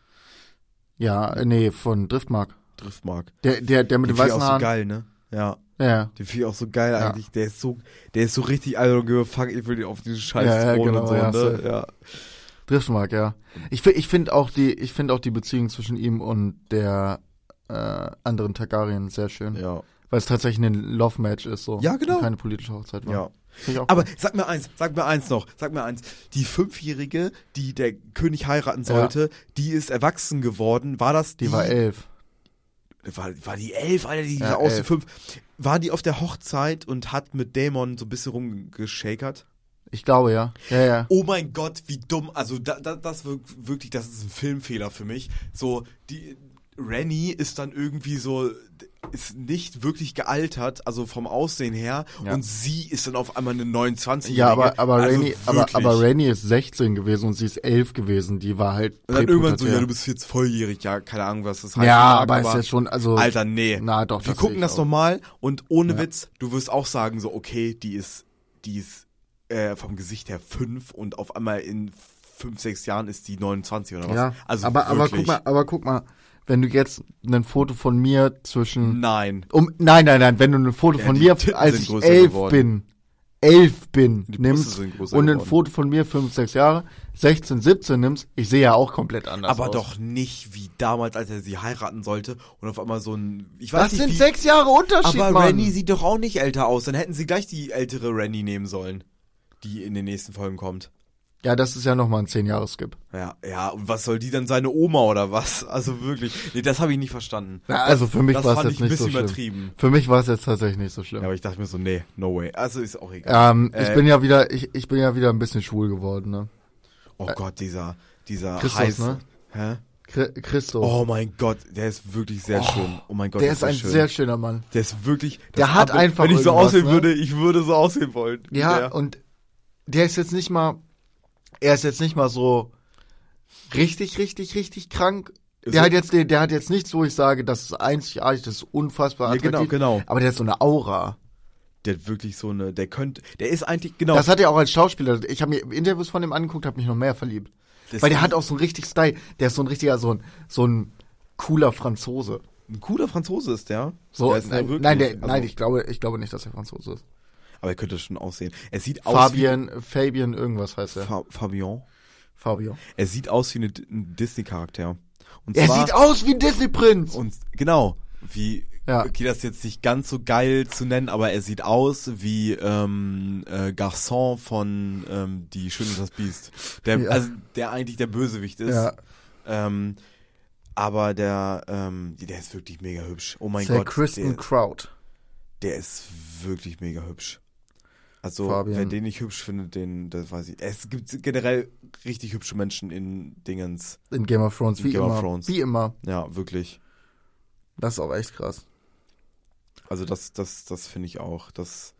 Ja, äh, nee, von Driftmark. Driftmark. Der der der mit Den ich weißen auch so Haaren. geil, ne? Ja. Ja. Den finde ich auch so geil Ja. eigentlich. Der ist so, der ist so richtig, I don't give a fuck, ich will den auf diesen scheiß Ja, ja, genau, und so, ja, ne? Ja. Driftmark, ja. Ich, ich finde auch die, ich finde auch die Beziehung zwischen ihm und der äh, anderen Targaryen sehr schön. Ja. Weil es tatsächlich ein Love-Match ist, so. Ja, genau. Und keine politische Hochzeit war. Ja. Aber cool. sag mir eins, sag mir eins noch, sag mir eins. Die Fünfjährige, die der König heiraten sollte, die ist erwachsen geworden. War das die? die war elf. War, war die elf, Alter, die Ja, aus wie elf. fünf. War die auf der Hochzeit und hat mit Dämon so ein bisschen rumgeschakert? Ich glaube, ja. Ja, ja. Oh mein Gott, wie dumm. Also da, da, das wirk- wirklich, das ist ein Filmfehler für mich. So, die Rennie ist dann irgendwie so, ist nicht wirklich gealtert, also vom Aussehen her. Ja. Und sie ist dann auf einmal eine 29 Ja, aber, aber, also Rainy, aber, aber Rainy ist 16 gewesen und sie ist 11 gewesen. Die war halt Und dann irgendwann so, ja, du bist jetzt volljährig, ja, keine Ahnung, was das heißt. Ja, mag, aber ist ja schon, also. Alter, nee. Na, doch, Wir das gucken das nochmal und ohne Ja. Witz, du wirst auch sagen, so, okay, die ist, die ist äh, vom Gesicht her fünf und auf einmal in fünf, sechs Jahren ist die 29 oder was. Ja, also aber, aber wirklich. guck mal, aber guck mal, wenn du jetzt ein Foto von mir zwischen Nein. Um, nein, nein, nein, wenn du ein Foto Ja, von mir, Titten als ich elf geworden. bin, elf bin, Die nimmst und ein geworden. Foto von mir fünf, sechs Jahre, 16, 17 nimmst, ich sehe ja auch komplett anders Aber aus. doch nicht wie damals, als er sie heiraten sollte und auf einmal so ein, ich weiß Das nicht, sind wie, sechs Jahre Unterschied, aber Mann. Rennie sieht doch auch nicht älter aus. Dann hätten sie gleich die ältere Rennie nehmen sollen, die in den nächsten Folgen kommt. Ja, das ist ja nochmal ein zehn Jahre Skip. Ja, ja, und was soll die dann seine Oma oder was? Also wirklich, nee, das habe ich nicht verstanden. Ja, also für mich war es jetzt ich ein nicht so bisschen schlimm. übertrieben. Für mich war es jetzt tatsächlich nicht so schlimm. Ja, aber ich dachte mir so, nee, no way. Also ist auch egal. ähm, ich Äh, bin ja wieder, ich, ich bin ja wieder ein bisschen schwul geworden, ne? Oh Gott, dieser, dieser Christus, heiße. ne? Hä? Chri- Christo. Oh mein Gott, der ist wirklich sehr schön. Oh mein Gott, der ist ein schön. sehr schöner Mann. Der ist wirklich. Der hat ab- einfach Wenn ich so aussehen ne? würde, ich würde so aussehen wollen. Ja, der. und der ist jetzt nicht mal, er ist jetzt nicht mal so richtig, richtig, richtig krank. Der er- hat jetzt, der, der hat jetzt nichts, wo ich sage, das ist einzigartig, das ist unfassbar Ja, attraktiv. genau, genau. Aber der hat so eine Aura. Der hat wirklich so eine, der könnte, der ist eigentlich, genau. Das hat er auch als Schauspieler. Ich habe mir Interviews von dem angeguckt, habe mich noch mehr verliebt. Das Weil der hat auch so einen richtig Style. Der ist so ein richtiger, so ein, so ein cooler Franzose. ein cooler Franzose ist der. So, der ist nein, wirklich, nein, der, also, nein, ich glaube, ich glaube nicht, dass er Franzose ist. Aber er könnte schon aussehen. Er sieht aus Fabian, Fabian, irgendwas heißt wie er. Fa Fabian. Fabio. Er sieht aus wie eine, ein Disney-Charakter. Er zwar, sieht aus wie ein Disney-Prinz. Und genau, wie, Ja. okay, das ist jetzt nicht ganz so geil zu nennen, aber er sieht aus wie ähm, äh, Garçon von ähm, Die Schöne und das Biest. Der, Ja. Also der eigentlich der Bösewicht ist. Ja. Ähm, aber der, ähm, der ist wirklich mega hübsch. Oh mein der Gott, Kristen der, Kraut. der ist wirklich mega hübsch. Also, Fabian. wer den nicht hübsch findet, den, das weiß ich. Es gibt generell richtig hübsche Menschen in Dingens. In Game of Thrones, wie Game of immer. Thrones. Wie immer. Ja, wirklich. Das ist auch echt krass. Also das, das, das finde ich auch. Das.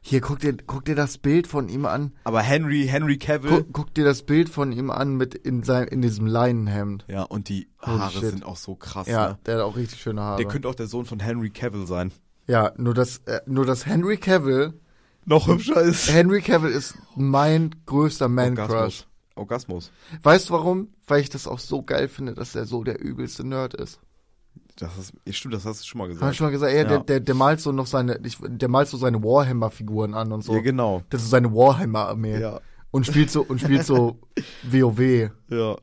Hier, guck dir, guck dir das Bild von ihm an. Aber Henry, Henry Cavill. Guck, guck dir das Bild von ihm an mit in seinem, in diesem Leinenhemd. Ja, und die Holy Haare shit. sind auch so krass. Ja, Ne? der hat auch richtig schöne Haare. Der könnte auch der Sohn von Henry Cavill sein. ja, nur das, äh, nur das Henry Cavill, Noch hübscher ist. Henry Cavill ist mein größter Man-Crush. Orgasmus. Orgasmus. Weißt du warum? Weil ich das auch so geil finde, dass er so der übelste Nerd ist. Das ist, stimmt, das hast du schon mal Hab ich gesagt. schon mal gesagt, ey, Ja. der, der, der malt so noch seine, ich, der malt so seine Warhammer-Figuren an und so. Ja, genau. Das ist seine Warhammer-Armee. Ja. Und spielt so, und spielt so [laughs] WoW. Ja.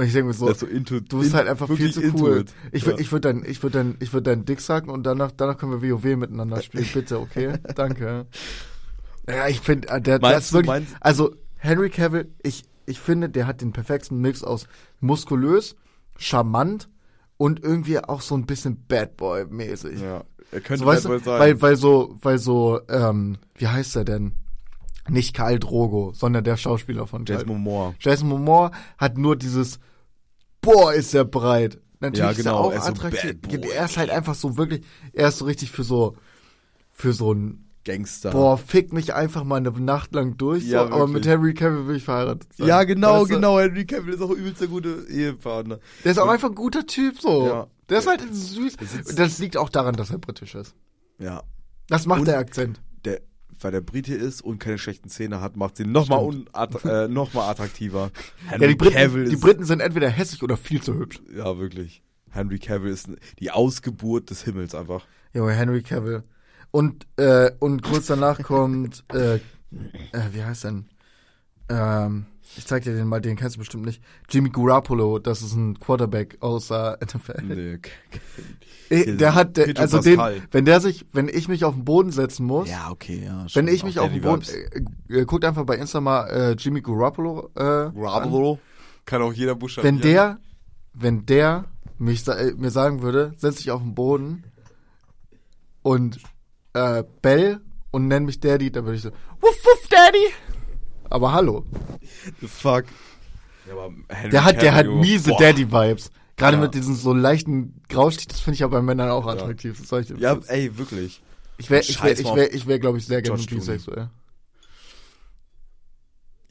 Und ich denke mir so, so into, du bist in- halt einfach viel zu cool. it. Ich, ja. würd- ich würde dein, ich würde dein, ich würde deinen Dick sagen und danach, danach können wir WoW miteinander spielen, [laughs] bitte, okay? Danke. Ja, ich finde, äh, der, Meinst ist wirklich, meinst- also Henry Cavill, ich, ich finde, der hat den perfekten Mix aus muskulös, charmant und irgendwie auch so ein bisschen Bad Boy mäßig. ja. Er könnte So, weißt Bad Boy du, sein. weil, weil so, weil so, ähm, wie heißt er denn? Nicht Karl Drogo, sondern der Schauspieler von Jason. Momoa. Jason Momoa hat nur dieses, boah, ist er breit. Natürlich Ja, ist er genau, auch er ist so attraktiv. boy. er ist halt einfach so wirklich, er ist so richtig für so, für so ein, Gangster. boah, fick mich einfach mal eine Nacht lang durch, Ja, so, aber mit. Henry Cavill will ich verheiratet sein. Ja, genau, Weißt du? genau. Henry Cavill ist auch übelst der gute Ehepartner. Der ist auch einfach ein guter Typ, so. Ja. Der ist halt süß. Das liegt auch daran, dass er britisch ist. Ja. Das macht Und- der Akzent. Der, weil der Brite ist und keine schlechten Zähne hat, macht sie noch mal, unat äh, noch mal attraktiver. [laughs] Ja, die Briten, Cavill die ist, Briten sind entweder hässlich oder viel zu hübsch. Ja, wirklich. Henry Cavill ist die Ausgeburt des Himmels einfach. Junge, Henry Cavill. Und, äh, und kurz danach kommt, äh, äh, wie heißt denn? Ähm, ich zeig dir den mal, den kennst du bestimmt nicht. Jimmy Garoppolo, das ist ein Quarterback aus der NFL. Nee. Äh, Der hat, der, also den, wenn der sich, wenn ich mich auf den Boden setzen muss, Ja, okay, ja. wenn ich mich auf den Boden, äh, äh, guckt einfach bei Insta mal äh, Jimmy Garoppolo, äh, an. Garoppolo kann auch jeder Buchstabieren. wenn der, wenn der mich äh, mir sagen würde, setz dich auf den Boden und äh, bell und nenn mich Daddy, dann würde ich so, wuff wuff Daddy. Aber hallo, The fuck. Ja, aber Henry der hat, der hat miese. Daddy-Vibes. Gerade Ja. mit diesen so leichten Graustich, das finde ich ja bei Männern auch attraktiv. Das sag ich, dir. Ja, ey, wirklich. ich wäre, ich wäre, ich wäre, ich wäre, glaube ich, sehr gerne George Clooney. bisexuell.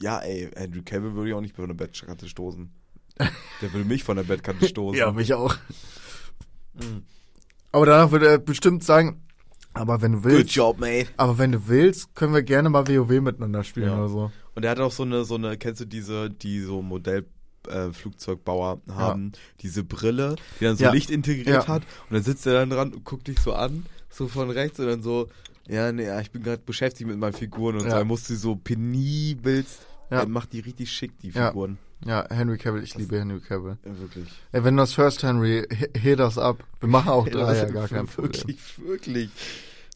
Ja, ey, Andrew Cavill würde ich auch nicht von der Bettkante stoßen. Der will mich von der Bettkante [laughs] stoßen. Ja, mich auch. Aber danach würde er bestimmt sagen, aber wenn du Good willst, job, mate. aber wenn du willst, können wir gerne mal WoW miteinander spielen Ja. oder so. Und er hat auch so eine, so eine, kennst du diese, die so Modell, äh, Flugzeugbauer haben, diese Brille, die dann so Ja. Licht integriert Ja. hat. Und dann sitzt er dann dran und guckt dich so an, so von rechts und dann so, ja, nee, ja, ich bin gerade beschäftigt mit meinen Figuren und Ja. so. Er muss sie so penibelst, Ja. er macht die richtig schick, die Ja. Figuren. Ja, Henry Cavill, ich liebe Henry Cavill. Ja, wirklich. Ey, wenn du das hörst, Henry, he- das ab. Wir machen auch [laughs] drei, ja, gar kein Problem. Wirklich, wirklich.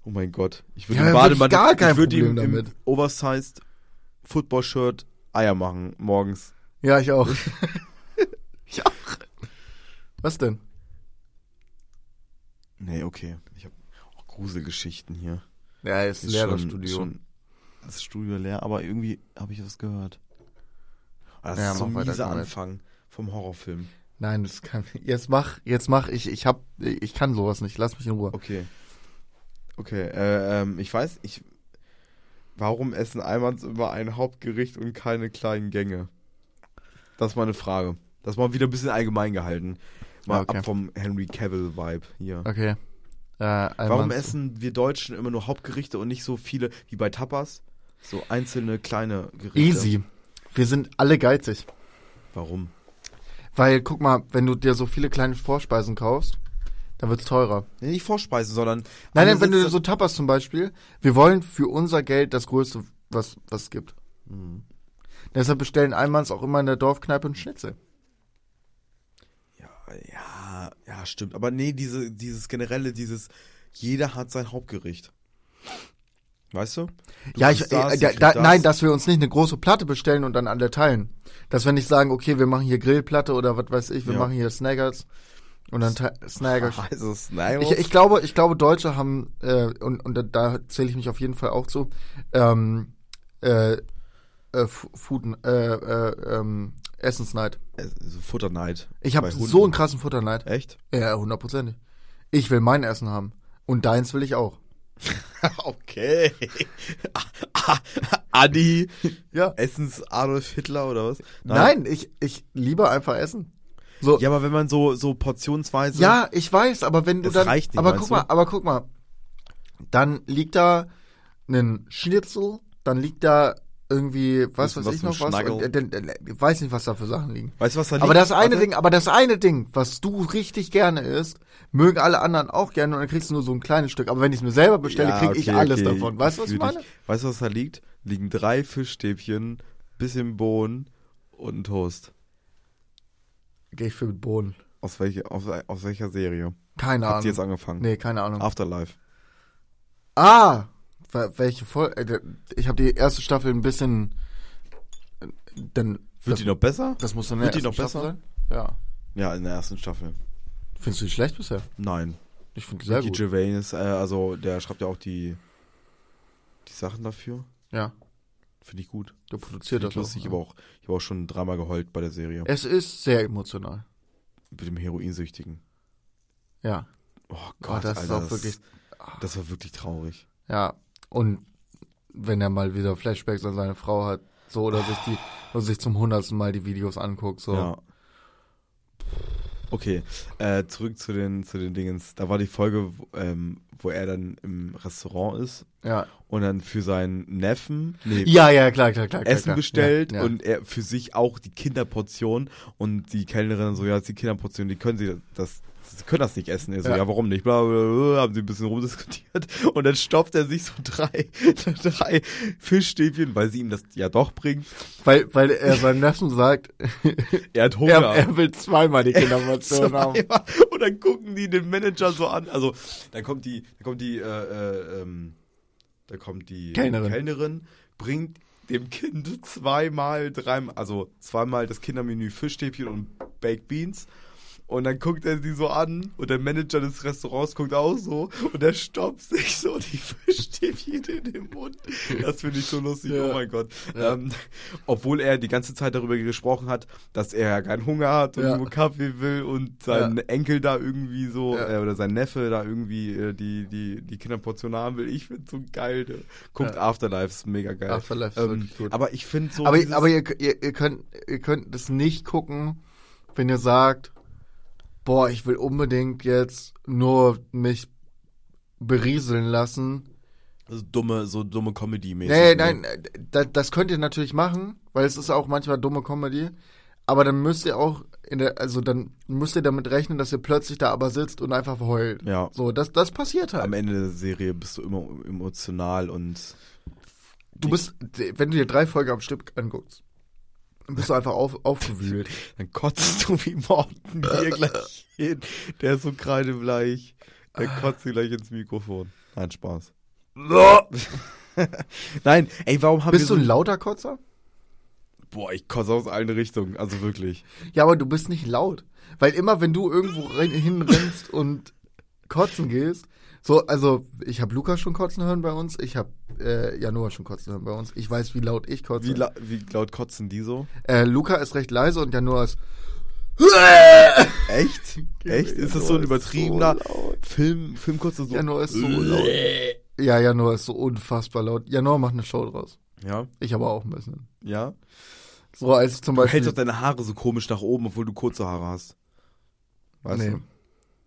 Oh mein Gott. Ich würde Ja, ihm Bademantel, gar kein ich würde ihm Problem im damit. Oversized Football-Shirt Eier machen, morgens. Ja, ich auch. [laughs] ich auch. Was denn? Nee, okay. Ich habe auch Gruselgeschichten hier. Ja, ist Ist leer das schon- Studio. Schon, das Studio leer, aber irgendwie habe ich was gehört. Ah, Das Ja, ist so ein mieser Anfang vom Horrorfilm. Nein, das kann, jetzt mach, jetzt mach, ich, ich hab, ich kann sowas nicht, lass mich in Ruhe. Okay. Okay, äh, ähm, ich weiß, ich. Warum essen Almans immer ein Hauptgericht und keine kleinen Gänge? Das ist mal eine Frage. Das mal wieder ein bisschen allgemein gehalten. Mal Ja, okay. ab vom Henry Cavill-Vibe hier. Okay. Äh, Warum essen wir Deutschen immer nur Hauptgerichte und nicht so viele wie bei Tapas? So einzelne kleine Gerichte. Easy. Wir sind alle geizig. Warum? Weil, guck mal, wenn du dir so viele kleine Vorspeisen kaufst, dann wird's teurer. Ja, nicht Vorspeisen, sondern. Nein, nein, wenn du so Tapas zum Beispiel, wir wollen für unser Geld das Größte, was was es gibt. Mhm. Deshalb bestellen Almans auch immer in der Dorfkneipe einen Schnitzel. Ja, ja, ja, stimmt. Aber nee, diese, dieses generelle, dieses, jeder hat sein Hauptgericht. Weißt du? Du ja, ich, das, äh, da, das. nein, dass wir uns nicht eine große Platte bestellen und dann alle teilen. Dass wir nicht sagen, okay, wir machen hier Grillplatte oder was weiß ich, wir Ja. machen hier Snaggers und dann Snaggers. Also, nein, Ich, ich glaube, ich glaube, Deutsche haben äh, und und da, zähle ich mich auf jeden Fall auch zu. Ähm, äh, äh, Food, äh, äh, ähm, Essensneid. Futterneid. Ich habe so einen krassen Futterneid. Echt? Ja, hundertprozentig. Ich will mein Essen haben und deins will ich auch. [laughs] okay. [laughs] Adi. Ja. Essens Adolf Hitler oder was? Nein, ich ich liebe einfach Essen. So. Ja, aber wenn man so, so portionsweise. Ja, ich weiß, aber wenn du dann, reicht nicht, aber guck du? mal, aber guck mal, dann liegt da ein Schnitzel, dann liegt da irgendwie, was weiß was ich noch was, und, äh, ich weiß nicht, was da für Sachen liegen. Weißt du, was da liegt? Aber das eine Warte. Ding, aber das eine Ding, was du richtig gerne isst, mögen alle anderen auch gerne und dann kriegst du nur so ein kleines Stück. Aber wenn ich es mir selber bestelle, Ja, krieg ich okay, alles okay, davon. Weißt du, was ich fühl dich. meine? Weißt du, was da liegt? Liegen drei Fischstäbchen, bisschen Bohnen und ein Toast. Gehe ich für mit Bohnen. Aus, welche, aus, aus welcher Serie? Keine Hat sie jetzt Ahnung. angefangen? Nee, keine Ahnung. Afterlife. Ah! Wel- Welche Folge? Ich habe die erste Staffel ein bisschen. äh, Dann. Wird das, die noch besser? Das muss dann wird die noch Staffel besser? sein? Ja. Ja, in der ersten Staffel. Findest du die schlecht bisher? Nein. Ich finde die sehr Ricky gut. Gervais, äh, also der schreibt ja auch die, die Sachen dafür. Ja. Finde ich gut. Der produziert ich das lustig. Ich auch. habe auch, ich hab auch schon dreimal geheult bei der Serie. Es ist sehr emotional. Mit dem Heroinsüchtigen. Ja. Oh Oh, Gott, das Alter, ist auch wirklich. Das war wirklich traurig. Ja. Und wenn er mal wieder Flashbacks an seine Frau hat, so oder sich die, oder sich zum hundertsten Mal die Videos anguckt, so. Ja. Okay, äh, zurück zu den, zu den Dingens. Da war die Folge, wo, ähm, wo er dann im Restaurant ist Ja. und dann für seinen Neffen nee, Ja, ja, klar, klar, klar. klar, Essen klar. bestellt ja, ja. und er für sich auch die Kinderportion und die Kellnerin so, ja, die Kinderportion, die können sie das, sie können das nicht essen. Er so, ja, Ja. warum nicht? Bla, bla, bla, haben sie ein bisschen rumdiskutiert und dann stopft er sich so drei, [laughs] drei Fischstäbchen, weil sie ihm das ja doch bringt. Weil, weil er seinem Neffen sagt, [laughs] Er hat Hunger. er, er will zweimal die Kinderportion haben. Und dann gucken die den Manager so an. Also, da kommt die, da kommt die, äh, äh, ähm, da kommt die Kellnerin. Kellnerin bringt dem Kind zweimal, dreimal, also zweimal das Kindermenü Fischstäbchen und Baked Beans. Und dann guckt er sie so an und der Manager des Restaurants guckt auch so und er stoppt sich so die Fischstäbchen in den Mund. Das finde ich so lustig, Ja. oh mein Gott. Ja. Ähm, obwohl er die ganze Zeit darüber gesprochen hat, dass er keinen Hunger hat und Ja. nur Kaffee will und sein Enkel da irgendwie so, Ja. äh, oder sein Neffe da irgendwie äh, die, die, die Kinderportion haben will. Ich finde so geil. Der guckt Ja. Afterlife, ist mega geil. Afterlife ist ähm, gut. Aber ich finde so. aber aber ihr, ihr, ihr, könnt, ihr könnt das nicht gucken, wenn ihr sagt, boah, ich will unbedingt jetzt nur mich berieseln lassen. so dumme, so dumme Comedy-mäßig. Nee, nein, das, das könnt ihr natürlich machen, weil es ist auch manchmal dumme Comedy. Aber dann müsst ihr auch in der, also dann müsst ihr damit rechnen, dass ihr plötzlich da aber sitzt und einfach heult. Ja. So, das, das passiert halt. Am Ende der Serie bist du immer emotional und Du bist, wenn du dir drei Folgen am Stück anguckst, dann bist du einfach auf, aufgewühlt. [laughs] dann kotzt du wie Morten hier gleich hin. Der ist so kreidebleich. Der kotzt gleich ins Mikrofon. Nein, Spaß. [laughs] Nein, ey, warum haben Bist du wir ein so... lauter Kotzer? Boah, ich kotze aus allen Richtungen. Also wirklich. Ja, aber du bist nicht laut. Weil immer, wenn du irgendwo hinrennst und kotzen gehst, so, also ich habe Lukas schon kotzen hören bei uns, ich habe äh, Januar schon kotzen hören bei uns. Ich weiß, wie laut ich kotze. Wie, la wie laut kotzen die so? äh, Luca ist recht leise und Januar ist Echt? [laughs] Echt? Ist das so ein übertriebener so. Film, Filmkotze so? Januar ist so laut. Ja, Januar ist so unfassbar laut. Januar macht eine Show draus. Ja, Ich aber auch ein bisschen. ja. So als ich zum Du Beispiel. hältst doch deine Haare so komisch nach oben, obwohl du kurze Haare hast. Weißt nee. du?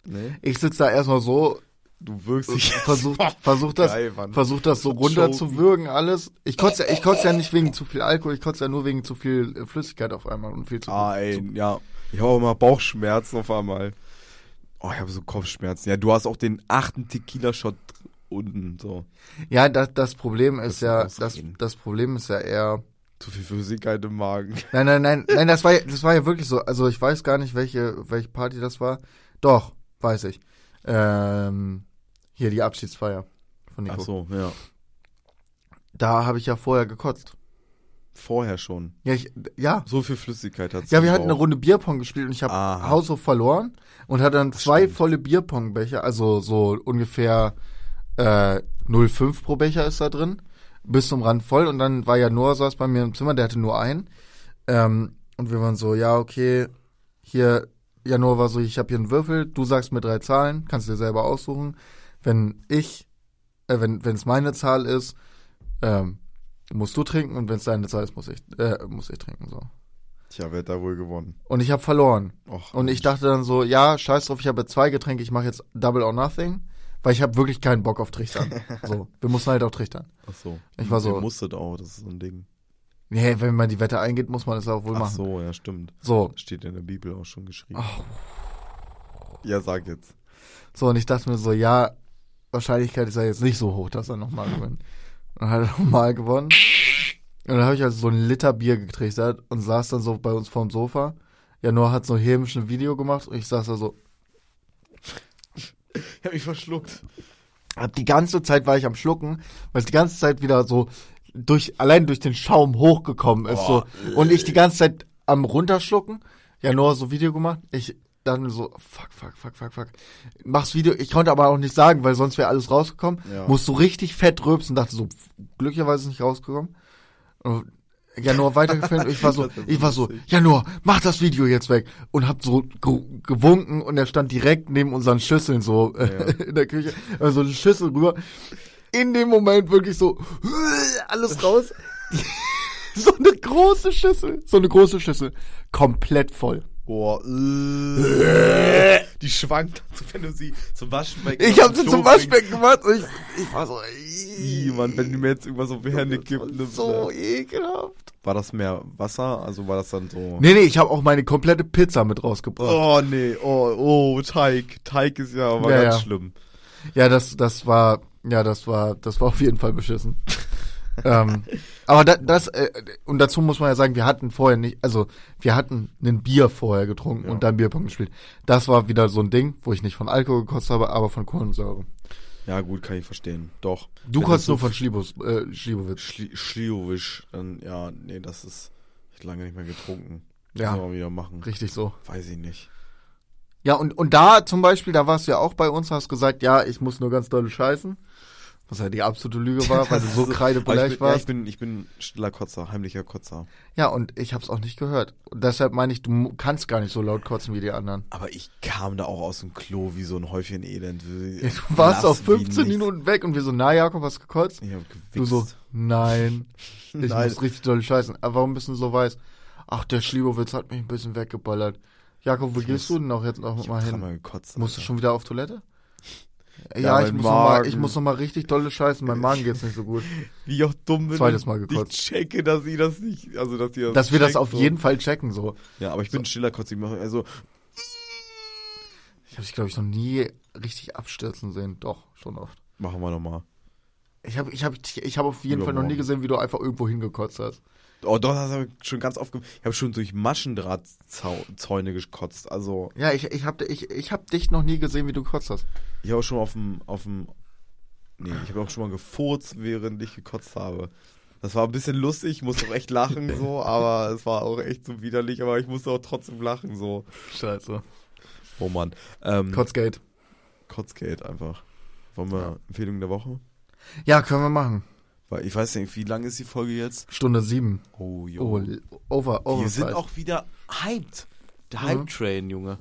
Nee. Ich sitze da erstmal so, Du wirkst dich versuch, [laughs] versuch das, Geil, versuch das so runter zu würgen, alles. Ich kotze, ja- ich kotze ja nicht wegen zu viel Alkohol, ich kotze ja nur wegen zu viel äh, Flüssigkeit auf einmal und viel zu Ah, ey, zu, ja. Ich habe auch immer Bauchschmerzen auf einmal. Oh, ich habe so Kopfschmerzen. Ja, du hast auch den achten Tequila-Shot unten, so. Ja, das, das Problem ist Das ja, das, das Problem ist ja eher, Zu viel Flüssigkeit im Magen. [laughs] nein, nein, nein, nein, das war, ja- das war ja wirklich so. Also ich weiß gar nicht, welche, welche Party das war. Doch, weiß ich. Ähm, hier die Abschiedsfeier von Nico. Ach so, ja. Da habe ich ja vorher gekotzt. Vorher schon. Ja, ich, ja. So viel Flüssigkeit hat Ja, wir hatten eine Runde Bierpong gespielt und ich habe. Haushof verloren und hatte dann zwei stimmt. volle Bierpongbecher, also so ungefähr äh, 0,5 pro Becher ist da drin, bis zum Rand voll und dann war ja Noah saß bei mir im Zimmer, der hatte nur einen ähm, und wir waren so, ja okay, hier, ja Noah war so, ich habe hier einen Würfel, du sagst mir drei Zahlen, kannst dir selber aussuchen, wenn ich, äh, wenn wenn es meine Zahl ist, ähm, musst du trinken und wenn es deine Zahl ist, muss ich, äh, muss ich trinken so. Tja, wer hat da wohl gewonnen? Und ich habe verloren. Och, Und ich dachte dann so, ja, scheiß drauf, ich habe jetzt zwei Getränke, ich mache jetzt Double or Nothing, weil ich habe wirklich keinen Bock auf Trichtern. so, [laughs] wir mussten halt auch trichtern. Ach so. Ich war so- Ihr musstet auch, das ist so ein Ding. Nee, wenn man die Wette eingeht, muss man das auch wohl Ach machen. so, ja, stimmt. So, Steht in der Bibel auch schon geschrieben. Oh. Ja, sag jetzt. so, und ich dachte mir so, ja, Wahrscheinlichkeit ist ja jetzt nicht so hoch, dass er nochmal gewinnt. Und dann hat er [laughs] nochmal gewonnen. Und dann habe ich also so ein Liter Bier getrichtert und saß dann so bei uns vorm Sofa. Ja, Noah hat so hämisch ein Video gemacht und ich saß da so, Ich hab mich verschluckt. Hab die ganze Zeit war ich am Schlucken, weil es die ganze Zeit wieder so durch, allein durch den Schaum hochgekommen ist, so. Und ich die ganze Zeit am runterschlucken. Ja, Noah so Video gemacht. Ich dann so, fuck, fuck, fuck, fuck, fuck. Mach's Video. Ich konnte aber auch nicht sagen, weil sonst wäre alles rausgekommen. Ja. Musst so richtig fett rülpsen. Dachte so, pff, glücklicherweise ist nicht rausgekommen. Und Januar weitergefilmt. [laughs] Ich war so, ich war so. Januar, mach das Video jetzt weg. Und hab so ge gewunken und er stand direkt neben unseren Schüsseln so äh, in der Küche. Also eine Schüssel rüber. In dem Moment wirklich so, [laughs] alles raus. [laughs] so eine große Schüssel. So eine große Schüssel. Komplett voll. Boah, äh, [laughs] die schwankt, wenn du sie zum Waschbecken Ich hab sie zum. Waschbecken gemacht und ich, ich war so, Ih, Mann, wenn du mir jetzt irgendwas auf die Hände gibst. ne, so ne. ekelhaft. War das mehr Wasser? Also war das dann so... Nee, nee, ich habe auch meine komplette Pizza mit rausgebracht. Oh, nee, oh, oh, Teig. Teig ist ja aber Ja, ganz ja. schlimm. Ja, das, das war, ja, das war, das war auf jeden Fall beschissen. [laughs] ähm, aber da, das, äh, und dazu muss man ja sagen, wir hatten vorher nicht, also wir hatten ein Bier vorher getrunken Ja. und dann Bierpong gespielt. Das war wieder so ein Ding, wo ich nicht von Alkohol gekotzt habe, aber von Kohlensäure. Ja, gut, kann ich verstehen. Doch. Du so nur von Schlibus, äh, Schlibowitz. Schli Schliowisch, dann, ja, nee, das ist ich lange nicht mehr getrunken. Ja. Müssen wir wieder machen. Richtig so. Weiß ich nicht. Ja, und, und da zum Beispiel, da warst du ja auch bei uns, hast gesagt, ja, ich muss nur ganz doll scheißen. Was ja die absolute Lüge war, [laughs] weil du so Aber kreidebeleidigt ich bin, ja, ich warst. bin, ich bin stiller Kotzer, heimlicher Kotzer. Ja, und ich hab's auch nicht gehört. Und deshalb meine ich, du kannst gar nicht so laut kotzen wie die anderen. Aber ich kam da auch aus dem Klo wie so ein Häufchen Elend. Ja, [laughs] du warst auf wie 15 nichts. Minuten weg und wir so, na Jakob, hast du gekotzt? Ich hab gewichst. Du so, nein, [laughs] ich Nein. muss richtig doll scheißen. Aber warum bist du so weiß? Ach, der Schlibowitz hat mich ein bisschen weggeballert. Jakob, wo Ich gehst muss- du denn auch jetzt noch Ich mal hab hin? dreimal gekotzt. Musst du schon wieder auf Toilette? Ja, ich, muss noch mal, ich muss noch mal richtig dolle scheißen. Mein Magen geht's nicht so gut. [laughs] Wie auch dumm bin. Zweites Mal gekotzt. Ich checke, dass ich das nicht, also dass ihr Dass wir das checkt, auf so. jeden Fall checken, so. Ja, aber ich bin stiller Kotzer. Ich mache also, Ich habe dich, glaube ich, noch nie richtig abstürzen sehen. Doch, schon oft. machen wir nochmal. Ich habe ich hab, ich hab auf jeden Fall noch nie gesehen, wie du einfach irgendwo hingekotzt hast. Oh, doch, das habe ich schon ganz oft gemacht. Ich habe schon durch Maschendrahtzäune gekotzt. Also, Ja, ich, ich habe ich, ich hab dich noch nie gesehen, wie du gekotzt hast. ich habe auch schon auf dem, auf dem, nee, ich habe auch schon mal gefurzt, während ich gekotzt habe. Das war ein bisschen lustig, ich musste auch echt lachen, [laughs] so, aber es war auch echt so widerlich, aber ich musste auch trotzdem lachen, so. Scheiße. Oh Mann. Ähm, Kotzgate. Kotzgate einfach. Wollen wir Ja. Empfehlung der Woche? Ja, können wir machen. Weil ich weiß nicht, wie lang ist die Folge jetzt? Stunde sieben. Oh, jo. Oh, over, over. Wir sind auch wieder hyped. Der Mhm. Hype-Train, Junge.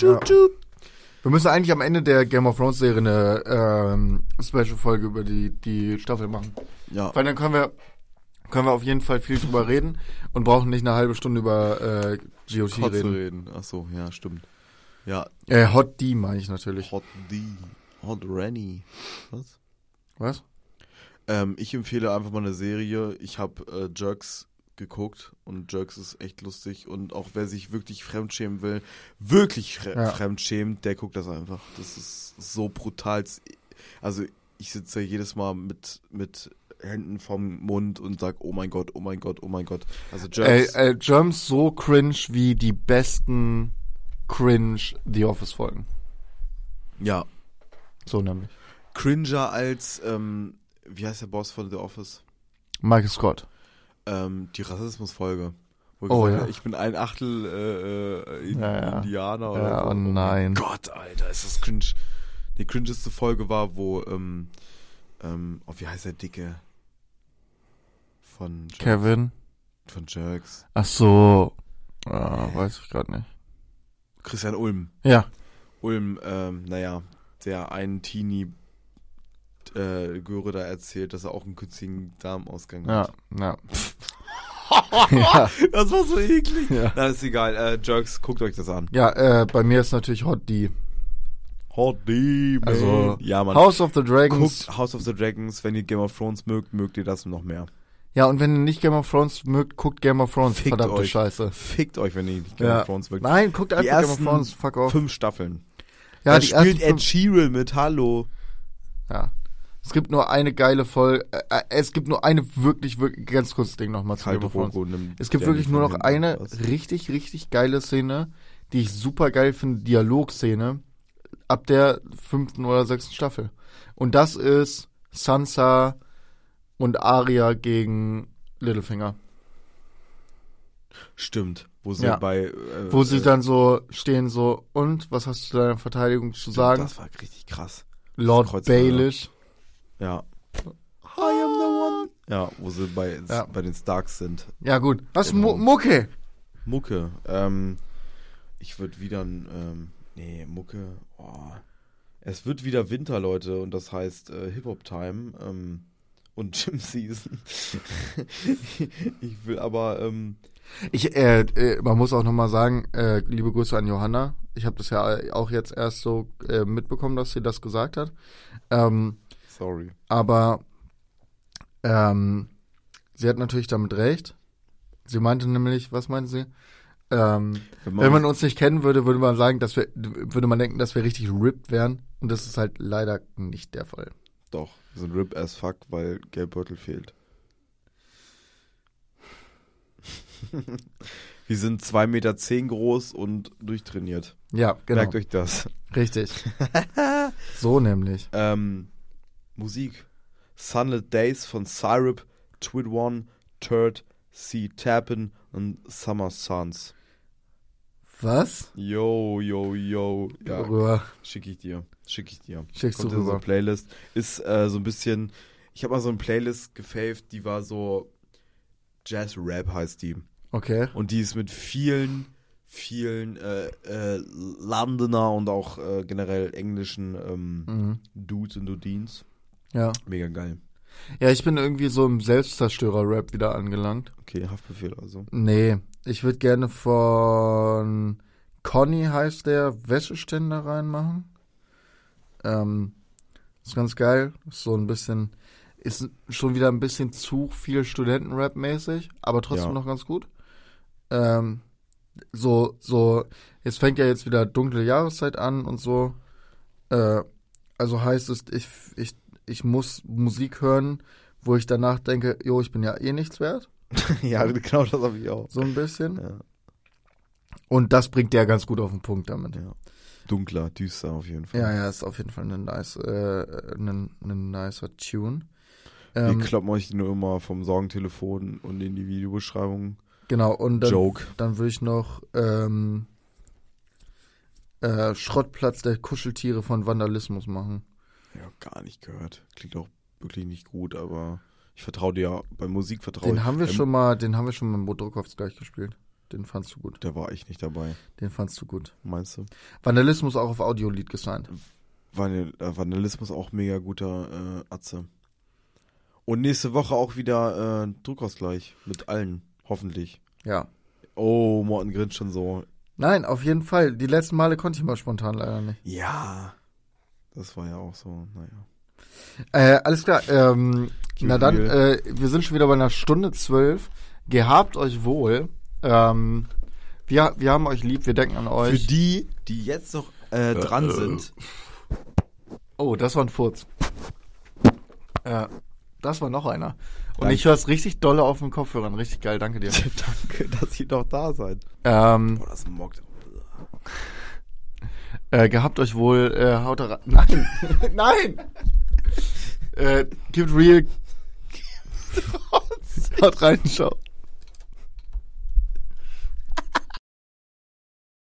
Ja. Wir müssen eigentlich am Ende der Game of Thrones Serie eine ähm, Special-Folge über die, die Staffel machen. Ja. Weil dann können wir, können wir auf jeden Fall viel drüber reden und brauchen nicht eine halbe Stunde über äh, GOT Kotze reden. reden. Ach so, ja, stimmt. Ja, Äh, Hot D meine ich natürlich. Hot D. Hot Rennie. Was? Was? Ähm, ich empfehle einfach mal eine Serie. Ich habe äh, Jerks geguckt und Jerks ist echt lustig und auch wer sich wirklich fremdschämen will, wirklich fre Ja. fremdschämt, der guckt das einfach. Das ist so brutal. Also ich sitze ja jedes Mal mit, mit Händen vom Mund und sag, oh mein Gott, oh mein Gott, oh mein Gott. Also Jerks, äh, Germs so cringe wie die besten cringe The Office Folgen. ja, So nämlich. cringer als, ähm, wie heißt der Boss von The Office? Michael Scott. Ähm, die Rassismusfolge. Wo Oh, gesagt ja. ich bin ein Achtel äh, äh, Ja, ja. Indianer oder Ja, so. oh nein. Gott, Alter, ist das cringe. Die cringeste Folge war, wo, ähm, ähm, oh, wie heißt der Dicke? Von Jerks. Kevin. Von Jerks. Ach so. Ah, weiß ich gerade nicht. Christian Ulm. Ja. Ulm, ähm, naja, der einen Teenie äh, Göre da erzählt, dass er auch einen künstlichen Darmausgang Ja. hat. Ja. [laughs] ja. Das war so eklig. Ja. Na, ist egal. Äh, Jerks, guckt euch das an. Ja, äh, bei mir ist natürlich Hot D. Hot D, man. Also, ja, man. House of the Dragons. Guckt House of the Dragons, wenn ihr Game of Thrones mögt, mögt ihr das noch mehr. Ja, und wenn ihr nicht Game of Thrones mögt, guckt Game of Thrones. Fickt Verdammte euch. Scheiße. Fickt euch, wenn ihr nicht Game Ja. of Thrones mögt. Nein, guckt einfach Game of Thrones. Fuck off. Fünf Staffeln. Ja, da die spielt Ed Sheeran mit Hallo. ja. Es gibt nur eine geile Folge. Äh, äh, es gibt nur eine wirklich, wirklich, ganz kurzes Ding nochmal zu nimmt Es gibt wirklich nur noch eine Was? richtig, richtig geile Szene, die ich super geil finde, Dialogszene, ab der fünften oder sechsten Staffel. Und das ist Sansa und Arya gegen Littlefinger. Stimmt. Wo sie Ja. bei. Äh, Wo sie äh, dann so stehen so, und, was hast du zu deiner Verteidigung zu sagen? Das war richtig krass. Lord. Baelish. Ja. I am the one. Ja, wo sie bei, Ja. bei den Starks sind. Ja, gut. Was? Mu Mucke? Mucke. Ähm, ich würde wieder ein, ähm, nee, Mucke. Oh. Es wird wieder Winter, Leute, und das heißt äh, Hip-Hop-Time ähm, und [laughs] Gym Season. [laughs] ich will aber, ähm, Ich, äh, äh, man muss auch nochmal sagen, äh, liebe Grüße an Johanna. Ich habe das ja auch jetzt erst so äh, mitbekommen, dass sie das gesagt hat. Ähm, sorry. aber ähm, sie hat natürlich damit recht. Sie meinte nämlich, was meinte sie? Ähm, Wenn wenn man uns nicht kennen würde, würde man sagen, dass wir, würde man denken, dass wir richtig ripped wären. Und das ist halt leider nicht der Fall. Doch, wir sind RIP as fuck, weil Geldbeutel fehlt. [laughs] wir sind 2,10 Meter zehn groß und durchtrainiert. Ja, genau. Merkt euch das. Richtig. [laughs] so nämlich. Ähm, Musik. Sunlit Days von Syrup, Twid One, Turd, C. Tappin und Summer Suns. Was? Yo, yo, yo. Ja, Rüber. schick ich dir. Schick ich dir. Schickst du Kommt so rüber. eine Playlist. Ist äh, so ein bisschen. Ich habe mal so eine Playlist gefaved, die war so. Jazz Rap heißt die. Okay. Und die ist mit vielen, vielen äh, äh, Londoner und auch äh, generell englischen ähm, Mhm. Dudes und Dudins. Ja. Mega geil. Ja, ich bin irgendwie so im Selbstzerstörer-Rap wieder angelangt. Okay, Haftbefehl also. Nee, ich würde gerne von Conny heißt der Wäscheständer reinmachen. Ähm, ist ganz geil. Ist so ein bisschen, ist schon wieder ein bisschen zu viel Studentenrap-mäßig, aber trotzdem Ja. noch ganz gut. Ähm, so, so, jetzt fängt ja jetzt wieder dunkle Jahreszeit an und so. Äh, also heißt es, ich, ich, ich muss Musik hören, wo ich danach denke, jo, ich bin ja eh nichts wert. [laughs] ja, genau das habe ich auch. So ein bisschen. Ja. Und das bringt der ganz gut auf den Punkt damit. Ja. Dunkler, düster auf jeden Fall. Ja, ja, ist auf jeden Fall ein nice, äh, ein, ein nicer Tune. Wir Ähm, kloppen euch nur immer vom Sorgentelefon und in die Videobeschreibung. genau, und dann, Joke. dann würde ich noch ähm, äh, Schrottplatz der Kuscheltiere von Vandalismus machen. Ja, gar nicht gehört. Klingt auch wirklich nicht gut, aber ich vertraue dir ja. Bei Musik vertraue Den ich. haben wir Ähm, schon mal, den haben wir schon mal im gleich gespielt. Den fandst du gut. Da war ich nicht dabei, Den fandst du gut. meinst du? Vandalismus auch auf Audiolied gesigned. Vanil äh, Vandalismus auch mega guter äh, Atze. Und nächste Woche auch wieder äh, Druckausgleich mit allen, hoffentlich. Ja. Oh, Morten grinst schon so. Nein, auf jeden Fall. Die letzten Male konnte ich mal spontan leider nicht. Ja. Das war ja auch so, naja. Äh, alles klar. Ähm, na dann, äh, wir sind schon wieder bei einer Stunde zwölf. Gehabt euch wohl. Ähm, wir, wir haben euch lieb, wir denken an Für euch. die, die jetzt noch äh, dran sind, oh, das war ein Furz. Äh, das war noch einer. Und Danke. ich höre es richtig dolle auf den Kopfhörern. Richtig geil, danke dir. [laughs] danke, dass ihr noch da seid. ähm, Boah, das mockt. Äh, gehabt euch wohl, äh, haut rein. Nein! [laughs] Nein! äh, gibt real. [laughs] haut rein, ciao.